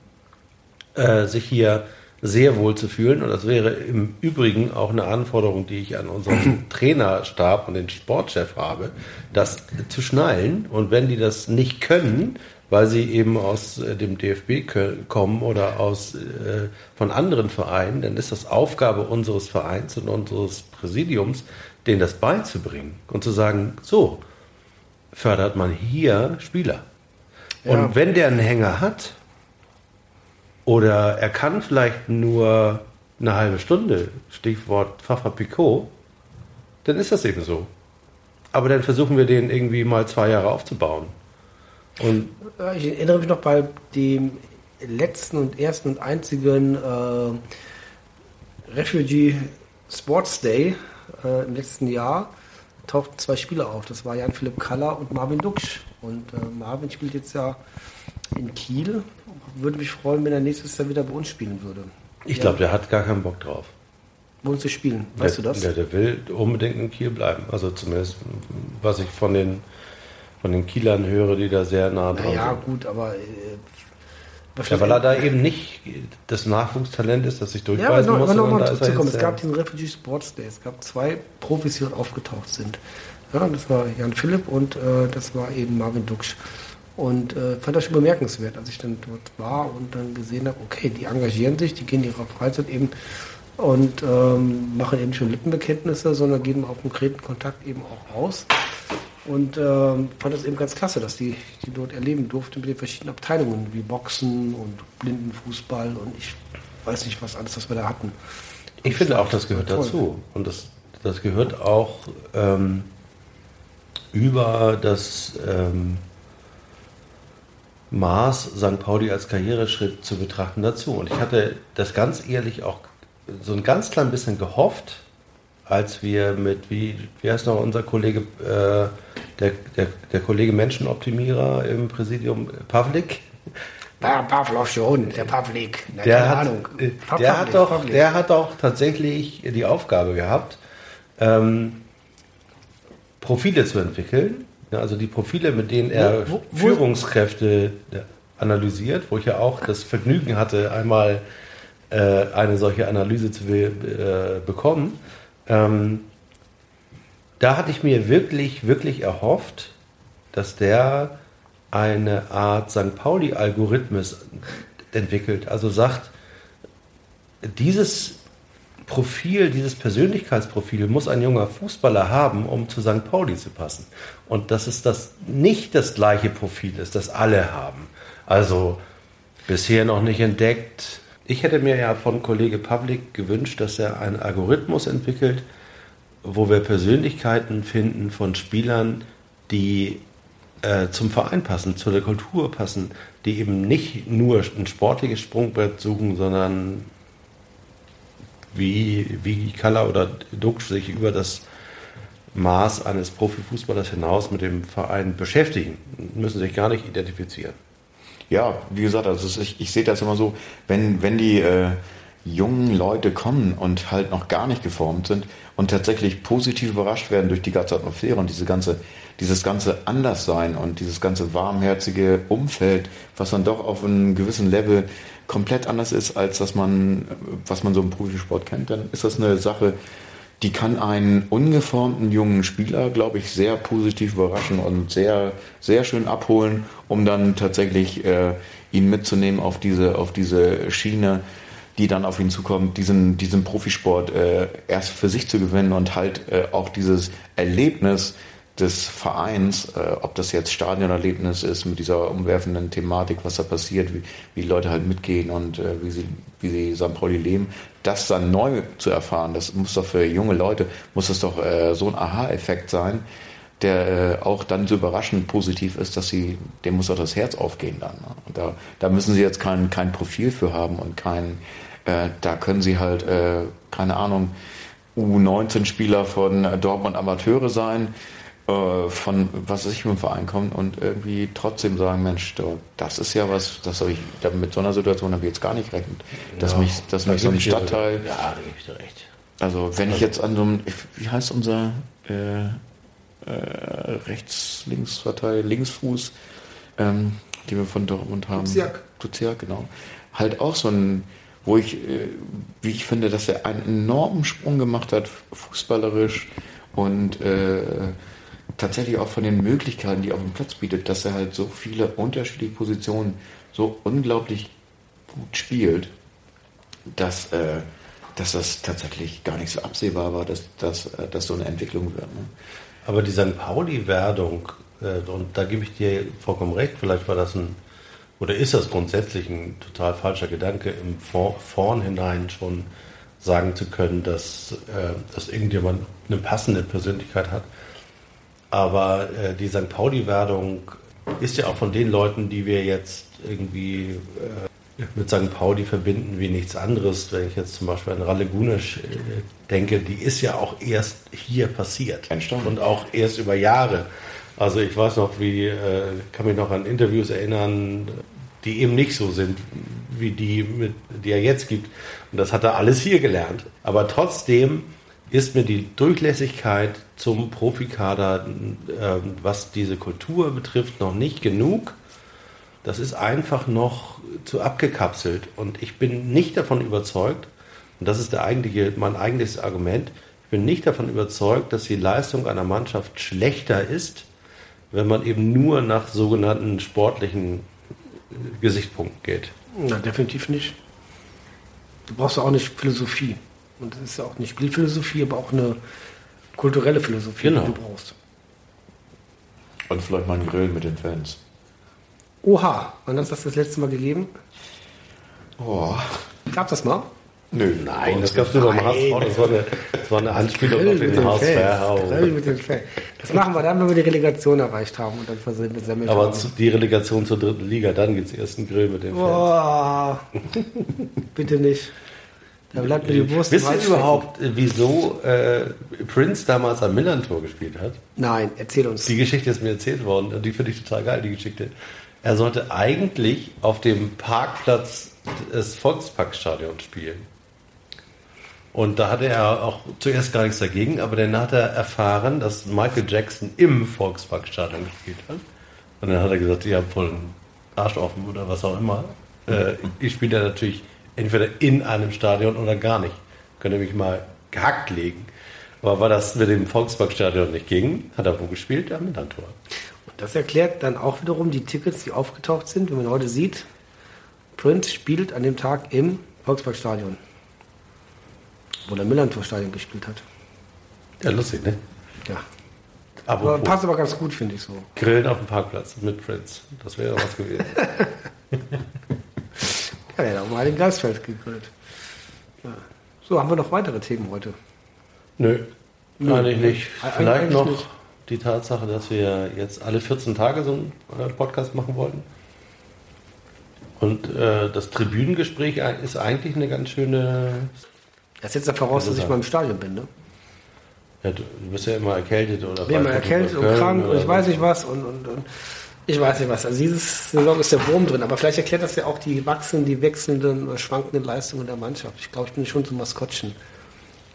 äh, sich hier sehr wohl zu fühlen. Und das wäre im Übrigen auch eine Anforderung, die ich an unseren Trainerstab und den Sportchef habe, das zu schnallen. Und wenn die das nicht können, weil sie eben aus äh, dem DFB kommen oder aus, äh, von anderen Vereinen, dann ist das Aufgabe unseres Vereins und unseres Präsidiums, denen das beizubringen und zu sagen, so fördert man hier Spieler. Ja. Und wenn der einen Hänger hat, oder er kann vielleicht nur eine halbe Stunde, Stichwort Pfaffer Picot, dann ist das eben so. Aber dann versuchen wir den irgendwie mal zwei Jahre aufzubauen. Und Ich erinnere mich noch bei dem letzten und ersten und einzigen äh, Refugee Sports Day äh, im letzten Jahr tauchten zwei Spieler auf. Das war Jan-Philipp Kaller und Marvin Duksch. Und äh, Marvin spielt jetzt ja in Kiel. Würde mich freuen, wenn er nächstes Jahr wieder bei uns spielen würde. ich Ja, glaube, der hat gar keinen Bock drauf. Bei uns zu spielen. Weißt der, du das? Der, der will unbedingt in Kiel bleiben. Also zumindest, was ich von den, von den Kielern höre, die da sehr nah dran naja, sind. gut, aber. Äh, Ja, weil er da eben nicht das Nachwuchstalent ist, das sich Ja, aber durchweisen noch, muss. noch sondern mal da ist er zurückzukommen. Es gab diesen Refugee Sports Day. Es gab zwei Profis, die dort aufgetaucht sind. Ja, das war Jan Philipp und äh, das war eben Marvin Duksch. Und äh, fand das schon bemerkenswert, als ich dann dort war und dann gesehen habe, okay, die engagieren sich, die gehen ihrer Freizeit eben und ähm, machen eben schon Lippenbekenntnisse, sondern geben auch konkreten Kontakt eben auch aus. Und ähm, fand das eben ganz klasse, dass die, die dort erleben durften mit den verschiedenen Abteilungen, wie Boxen und Blindenfußball und ich weiß nicht, was alles, was wir da hatten. Ich finde auch, das gehört Toll. dazu. Und das, das gehört auch ähm, über das ähm, Maß St. Pauli als Karriereschritt zu betrachten dazu. Und ich hatte das ganz ehrlich auch so ein ganz klein bisschen gehofft, als wir mit, wie, wie heißt noch unser Kollege, äh, der, der, der Kollege Menschenoptimierer im Präsidium, Pavlik, Ja, Pavlov schon, der Pavlik. Na, der keine hat, Ahnung. äh, Pa- der, Pavlik, hat doch, Pavlik. der hat doch tatsächlich die Aufgabe gehabt, ähm, Profile zu entwickeln. Ja, also die Profile, mit denen er Wo- wo- Führungskräfte analysiert, wo ich ja auch das Vergnügen hatte, einmal äh, eine solche Analyse zu äh, bekommen. Ähm, da hatte ich mir wirklich, wirklich erhofft, dass der eine Art St. Pauli-Algorithmus entwickelt. Also sagt, dieses Profil, dieses Persönlichkeitsprofil muss ein junger Fußballer haben, um zu St. Pauli zu passen. Und dass es das nicht das gleiche Profil ist, das alle haben. Also bisher noch nicht entdeckt. Ich hätte mir ja von Kollege Pavlik gewünscht, dass er einen Algorithmus entwickelt, wo wir Persönlichkeiten finden von Spielern, die äh, zum Verein passen, zu der Kultur passen, die eben nicht nur ein sportliches Sprungbrett suchen, sondern wie, wie Kalla oder Duck sich über das Maß eines Profifußballers hinaus mit dem Verein beschäftigen, müssen sich gar nicht identifizieren. Ja, wie gesagt, also ich, ich sehe das immer so, wenn, wenn die äh, jungen Leute kommen und halt noch gar nicht geformt sind und tatsächlich positiv überrascht werden durch die ganze Atmosphäre und diese ganze, dieses ganze Anderssein und dieses ganze warmherzige Umfeld, was dann doch auf einem gewissen Level komplett anders ist, als dass man, was man so im Profisport kennt, dann ist das eine Sache, die kann einen ungeformten jungen Spieler, glaube ich, sehr positiv überraschen und sehr, sehr schön abholen, um dann tatsächlich äh, ihn mitzunehmen auf diese, auf diese Schiene, die dann auf ihn zukommt, diesen, diesen Profisport äh, erst für sich zu gewinnen und halt äh, auch dieses Erlebnis des Vereins, äh, ob das jetzt Stadionerlebnis ist mit dieser umwerfenden Thematik, was da passiert, wie, wie Leute halt mitgehen und äh, wie, sie, wie sie St. Pauli leben, das dann neu zu erfahren, das muss doch für junge Leute, muss das doch äh, so ein Aha-Effekt sein, der äh, auch dann so überraschend positiv ist, dass sie, dem muss doch das Herz aufgehen dann. Ne? Und da, da müssen sie jetzt kein, kein Profil für haben und kein, äh, da können sie halt, äh, keine Ahnung, U19-Spieler von Dortmund Amateure sein, äh, von was weiß ich mit dem Verein kommen und irgendwie trotzdem sagen, Mensch, das ist ja was, das habe ich, mit so einer Situation habe ich jetzt gar nicht gerechnet. Dass Ja, mich, dass da mich so ein Stadtteil, Ja, da gebe ich dir recht. also wenn ich jetzt an so einem, wie heißt unser äh, äh, Rechts-Links-Partei, Linksfuß, ähm, die wir von Dortmund haben. Duziak. Duziak, genau. Halt auch so ein, wo ich, äh, wie ich finde, dass er einen enormen Sprung gemacht hat, fußballerisch und äh, tatsächlich auch von den Möglichkeiten, die er auf dem Platz bietet, dass er halt so viele unterschiedliche Positionen so unglaublich gut spielt, dass, äh, dass das tatsächlich gar nicht so absehbar war, dass, dass, äh, dass so eine Entwicklung wird. Ne? Aber die St. Pauli-Werdung, äh, und da gebe ich dir vollkommen recht, vielleicht war das ein, oder ist das grundsätzlich ein total falscher Gedanke, im Vor Vornhinein schon sagen zu können, dass, äh, dass irgendjemand eine passende Persönlichkeit hat. Aber äh, die St. Pauli-Werdung ist ja auch von den Leuten, die wir jetzt irgendwie äh, mit St. Pauli verbinden wie nichts anderes. Wenn ich jetzt zum Beispiel an Ralle Gunesch äh, denke, die ist ja auch erst hier passiert. Entstanden. Und auch erst über Jahre. Also ich weiß noch, wie, äh, kann mich noch an Interviews erinnern, die eben nicht so sind, wie die, mit, die er jetzt gibt. Und das hat er alles hier gelernt. Aber trotzdem ist mir die Durchlässigkeit zum Profikader, äh, was diese Kultur betrifft, noch nicht genug. Das ist einfach noch zu abgekapselt. Und ich bin nicht davon überzeugt, und das ist der eigentliche, mein eigentliches Argument, ich bin nicht davon überzeugt, dass die Leistung einer Mannschaft schlechter ist, wenn man eben nur nach sogenannten sportlichen Gesichtspunkten geht. Na, definitiv nicht. Du brauchst ja auch nicht Philosophie. Und das ist ja auch eine Spielphilosophie, aber auch eine kulturelle Philosophie, Genau. die du brauchst. Und vielleicht mal einen Grill mit den Fans. Oha, wann hast du das das letzte Mal gegeben? Oh, Gab das mal? nö. Nein, das gab's nur beim HSV. Das war eine, das war eine Anspielung auf den Fans. HSV. Grill mit den Fans. Das machen wir dann, wenn wir die Relegation erreicht haben und dann versehen wir. Aber zu, die Relegation zur dritten Liga, dann gibt es erst einen Grill mit den Fans. Boah, bitte nicht. Da bleibt mir die Wurst Wisst ihr überhaupt, äh, wieso äh, Prince damals am Millantor gespielt hat? Nein, erzähl uns. Die Geschichte ist mir erzählt worden und die finde ich total geil, die Geschichte. Er sollte eigentlich auf dem Parkplatz des Volksparkstadions spielen. Und da hatte er auch zuerst gar nichts dagegen, aber dann hat er erfahren, dass Michael Jackson im Volksparkstadion gespielt hat. Und dann hat er gesagt, ihr habt voll einen Arsch offen oder was auch immer. Äh, ich spiele ja natürlich entweder in einem Stadion oder gar nicht. Könnt ihr mich mal gehackt legen. Aber weil das mit dem Volksparkstadion nicht ging, hat er wo gespielt? Am Millantor. Und das erklärt dann auch wiederum die Tickets, die aufgetaucht sind, wenn man heute sieht, Prince spielt an dem Tag im Volksparkstadion, wo der Millantor-Stadion gespielt hat. Ja, lustig, ne? Ja. Aber passt aber ganz gut, finde ich so. Grillen auf dem Parkplatz mit Prince. Das wäre was gewesen. Ja, auch mal den Geistfeld gegrillt. Ja. So, haben wir noch weitere Themen heute? Nö, eigentlich nicht. Vielleicht eigentlich noch nicht. die Tatsache, dass wir jetzt alle 14 Tage so einen äh, Podcast machen wollten. Und äh, das Tribünengespräch ist eigentlich eine ganz schöne. Das setzt ja voraus, dass ich mal im Stadion bin, ne? Ja, du, bist ja immer erkältet oder Bin immer erkältet und krank und ich weiß nicht was und, und, und ich weiß nicht was. Also diese Saison ist der Wurm drin, aber vielleicht erklärt das ja auch die wachsenden, die wechselnden oder schwankenden Leistungen der Mannschaft. Ich glaube, ich bin schon zum Maskottchen.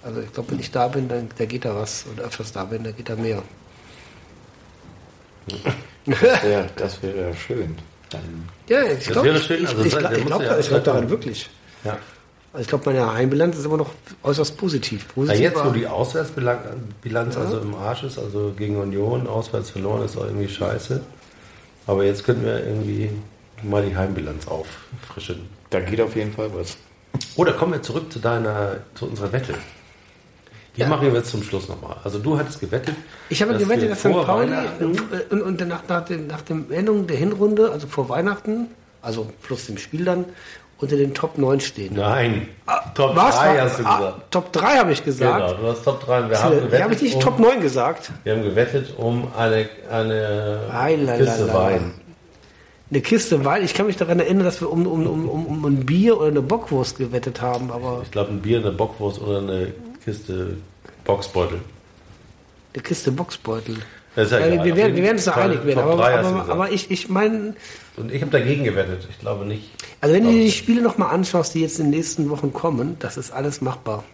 Also ich glaube, wenn ich da bin, dann da geht da was. Oder öfters da bin, da geht da mehr. Ja, das wäre schön. Dann Ja, ich glaube schön, ich, also ich, ich, ich glaube ja- glaub daran wirklich. Ja. Also ich glaube, meine Heimbilanz ist immer noch äußerst positiv. Positiv jetzt, wo die Auswärtsbilanz also im Arsch ist, also gegen Union auswärts verloren, ist auch irgendwie scheiße. Aber jetzt könnten wir irgendwie mal die Heimbilanz auffrischen. da geht auf jeden Fall was. Oder kommen wir zurück zu deiner, zu unserer Wette. Die Ja. machen wir jetzt zum Schluss nochmal. Also du hattest gewettet. Ich habe dass gewettet, dass St. Pauli äh, und, und nach, nach, dem, nach dem Endung der Hinrunde, also vor Weihnachten, also plus dem Spiel dann, unter den Top 9 stehen. Nein, Top Was? 3 War- hast du ah, gesagt. Top 3 habe ich gesagt. Genau, du hast Top 3. Wir haben gewettet, habe ich nicht um, Top 9 gesagt. Wir haben gewettet um eine, eine Eilalala. Kiste Wein. Eine Kiste Wein. Ich kann mich daran erinnern, dass wir um, um, um, um, um ein Bier oder eine Bockwurst gewettet haben, aber Ich glaube, ein Bier, eine Bockwurst oder eine Kiste Boxbeutel. eine Kiste Boxbeutel. Das ist ja Äh, egal. wir, werden, wir werden uns da einig werden. Aber, aber, aber ich, ich meine, Und ich habe dagegen gewettet. Ich glaube nicht. Also wenn du dir die Spiele nochmal anschaust, die jetzt in den nächsten Wochen kommen, das ist alles machbar.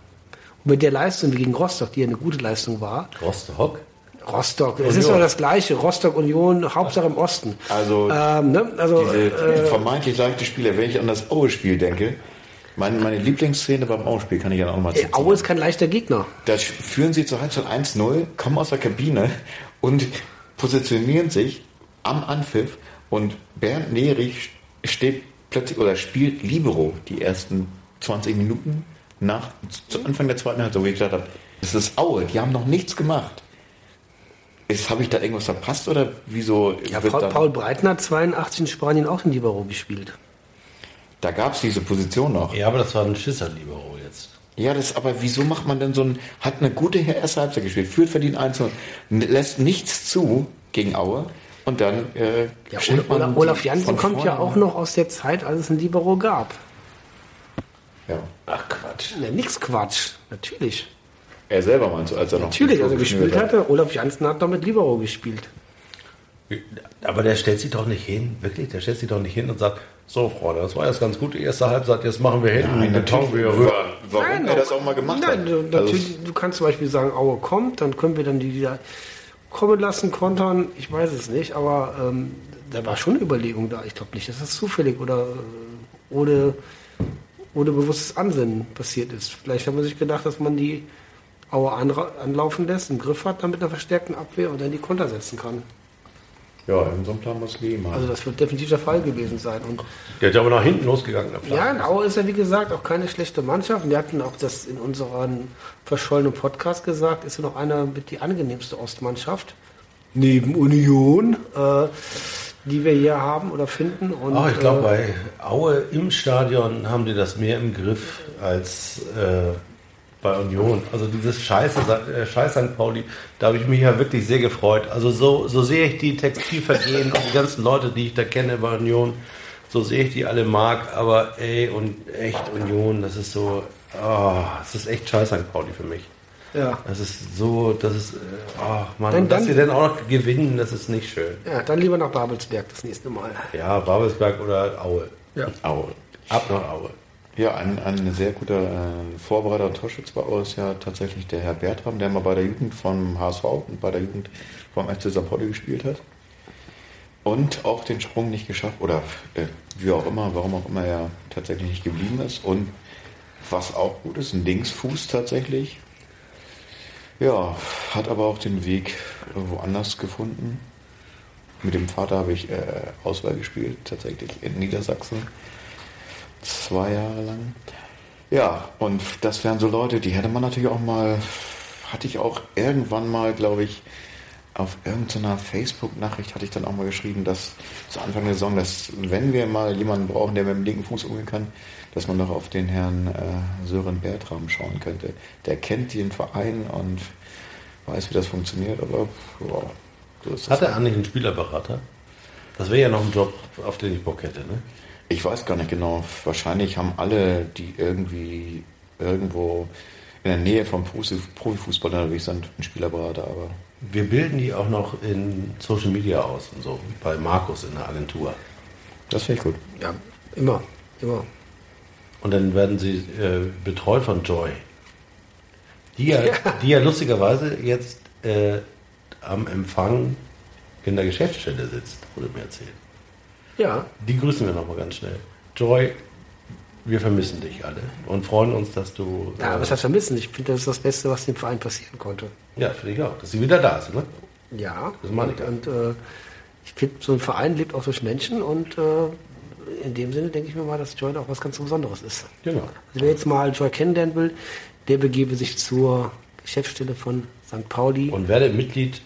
Und mit der Leistung wie gegen Rostock, die ja eine gute Leistung war, Rostock? Rostock, es ist doch das gleiche, Rostock Union, Hauptsache im Osten. Also Ähm, ne? Also diese äh, vermeintlich leichte Spiele, wenn ich an das Aue-Spiel denke, meine, meine Lieblingsszene beim Aue-Spiel kann ich ja auch mal zitieren. Aue ist kein leichter Gegner. Da führen sie zur Halbzeit 1-0, kommen aus der Kabine und positionieren sich am Anpfiff und Bernd Nerich steht plötzlich oder spielt Libero die ersten 20 Minuten nach zu Anfang der zweiten Halbzeit, wo ich gedacht habe, das ist Aue, die haben noch nichts gemacht. Habe ich da irgendwas verpasst oder wieso Ja, wird Paul, Paul Breitner hat 82 in Spanien auch in Libero gespielt. Da gab es diese Position noch. Ja, aber das war ein Schisser, Libero jetzt. Ja, das, aber wieso macht man denn so ein, hat eine gute erste Halbzeit gespielt, führt verdient 1 lässt nichts zu gegen Aue und dann äh, Ja, Olaf, man Olaf Janssen von kommt ja auch noch aus der Zeit, als es ein Libero gab. Ja. Ach Quatsch. Ja, nix Quatsch, natürlich. Er selber meinst du, als er noch Natürlich, also geschnürt gespielt hatte. Olaf Janssen hat doch mit Libero gespielt. Aber der stellt sich doch nicht hin, wirklich, der stellt sich doch nicht hin und sagt, so Freunde, das war jetzt ganz gut, die erste Halbzeit, jetzt machen wir hinten Nein, den Beton wieder rüber. Warum Nein, er das auch mal gemacht Nein, hat? Du, Also, natürlich, du kannst zum Beispiel sagen, Aue kommt, dann können wir dann die wieder kommen lassen, kontern. Ich weiß es nicht, aber ähm, da war schon eine Überlegung da. Ich glaube nicht, dass das zufällig oder äh, ohne, ohne bewusstes Ansinnen passiert ist. Vielleicht hat man sich gedacht, dass man die Aue anlaufen lässt, im Griff hat, dann mit einer verstärkten Abwehr und dann die Konter setzen kann. Ja, in so einem Plan muss geben. Also das wird definitiv der Fall gewesen sein. Und Der ist aber nach hinten losgegangen. der Plan. Ja, in Aue ist ja wie gesagt auch keine schlechte Mannschaft. Wir hatten auch das in unserem verschollenen Podcast gesagt, ist ja noch einer mit die angenehmste Ostmannschaft. Neben Union, äh, die wir hier haben oder finden. Und, Ach, ich glaube, äh, bei Aue im Stadion haben die das mehr im Griff als äh, bei Union. Also dieses Scheiße, äh, Scheiß St. Pauli, da habe ich mich ja wirklich sehr gefreut. Also so, so sehe ich die Textilvergehen und die ganzen Leute, die ich da kenne bei Union, so sehe ich die alle mag. Aber ey, und echt Union, das ist so, oh, das ist echt Scheiß St. Pauli für mich. ja. Das ist so, das ist, oh Mann, Dann- und dass dann- sie dann auch noch gewinnen, das ist nicht schön. ja, dann lieber nach Babelsberg das nächste Mal. Ja, Babelsberg oder Aue. Ja. Aue. Ab nach Aue. Ja, ein, ein sehr guter äh, Vorbereiter und Torschütz bei Aue ist ja tatsächlich der Herr Bertram, der mal bei der Jugend vom HSV und bei der Jugend vom FC. Pauli gespielt hat. Und auch den Sprung nicht geschafft, oder äh, wie auch immer, warum auch immer er tatsächlich nicht geblieben ist. Und was auch gut ist, ein Linksfuß tatsächlich. Ja, hat aber auch den Weg woanders gefunden. Mit dem Vater habe ich äh, Auswahl gespielt, tatsächlich in Niedersachsen. Zwei Jahre lang. Ja, und das wären so Leute, die hätte man natürlich auch mal, hatte ich auch irgendwann mal, glaube ich, auf irgendeiner Facebook-Nachricht hatte ich dann auch mal geschrieben, dass zu Anfang der Saison, dass wenn wir mal jemanden brauchen, der mit dem linken Fuß umgehen kann, dass man doch auf den Herrn äh, Sören Bertram schauen könnte. Der kennt den Verein und weiß, wie das funktioniert, aber ja, so. Hat er eigentlich einen Spielerberater? Das wäre ja noch ein Job, auf den ich Bock hätte, ne? Ich weiß gar nicht genau. Wahrscheinlich haben alle, die irgendwie irgendwo in der Nähe vom Profi- Profifußball unterwegs sind, einen Spielerberater, aber Wir bilden die auch noch in Social Media aus und so, bei Markus in der Agentur. das finde ich gut. Ja, immer, immer. Und dann werden sie äh, betreut von Joy. Die ja, die ja lustigerweise jetzt äh, am Empfang in der Geschäftsstelle sitzt, wurde mir erzählt. Ja, Die grüßen wir nochmal ganz schnell. Joy, wir vermissen dich alle und freuen uns, dass du. ja äh, was heißt vermissen? Ich finde, das ist das Beste, was dem Verein passieren konnte. Ja, finde ich auch. Dass sie wieder da ist, ne? Ja, Das meine ich und, und äh, ich finde, so ein Verein lebt auch durch Menschen und äh, in dem Sinne denke ich mir mal, dass Joy auch was ganz Besonderes ist. Genau. Also wer jetzt mal Joy kennenlernen will, der begebe sich zur Geschäftsstelle von St. Pauli. Und werde Mitglied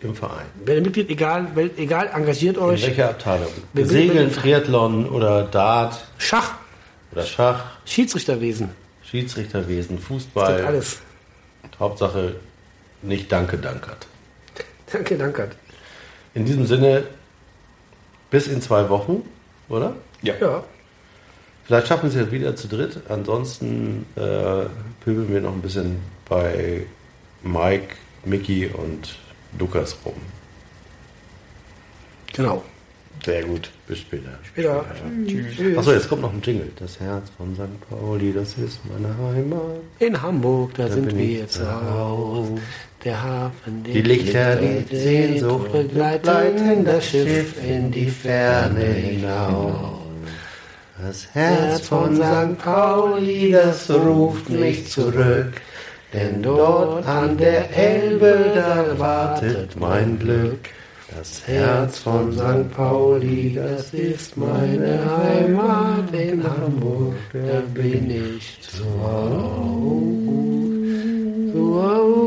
im Verein. Werdet Mitglied, egal, egal, engagiert In euch. welcher Abteilung? Wir- Segeln, wir- Triathlon oder Dart Schach, oder Schach, Schiedsrichterwesen, Schiedsrichterwesen, das Fußball. gibt alles. Hauptsache nicht Danke dankert. Danke, danke. In diesem Sinne, bis in zwei Wochen, oder? Ja, Vielleicht schaffen sie es wieder zu dritt. Ansonsten äh, pöbeln wir noch ein bisschen bei Mike, Mickey und Lukas rum. genau. Sehr gut. Bis später. Wieder. Tschüss. Achso, jetzt kommt noch ein Jingle. Das Herz von St. Pauli, das ist meine Heimat. In Hamburg, da, sind bin wir jetzt zu raus. Der Hafen, Die Lichter, die Sehnsucht begleiten das Schiff in die Ferne hinaus. Das Herz von St. Pauli, das ruft mich zurück. Denn dort an der Elbe, da wartet mein Glück. Das Herz von St. Pauli, das ist meine Heimat in Hamburg, da bin ich zu Hause. Zu Hause.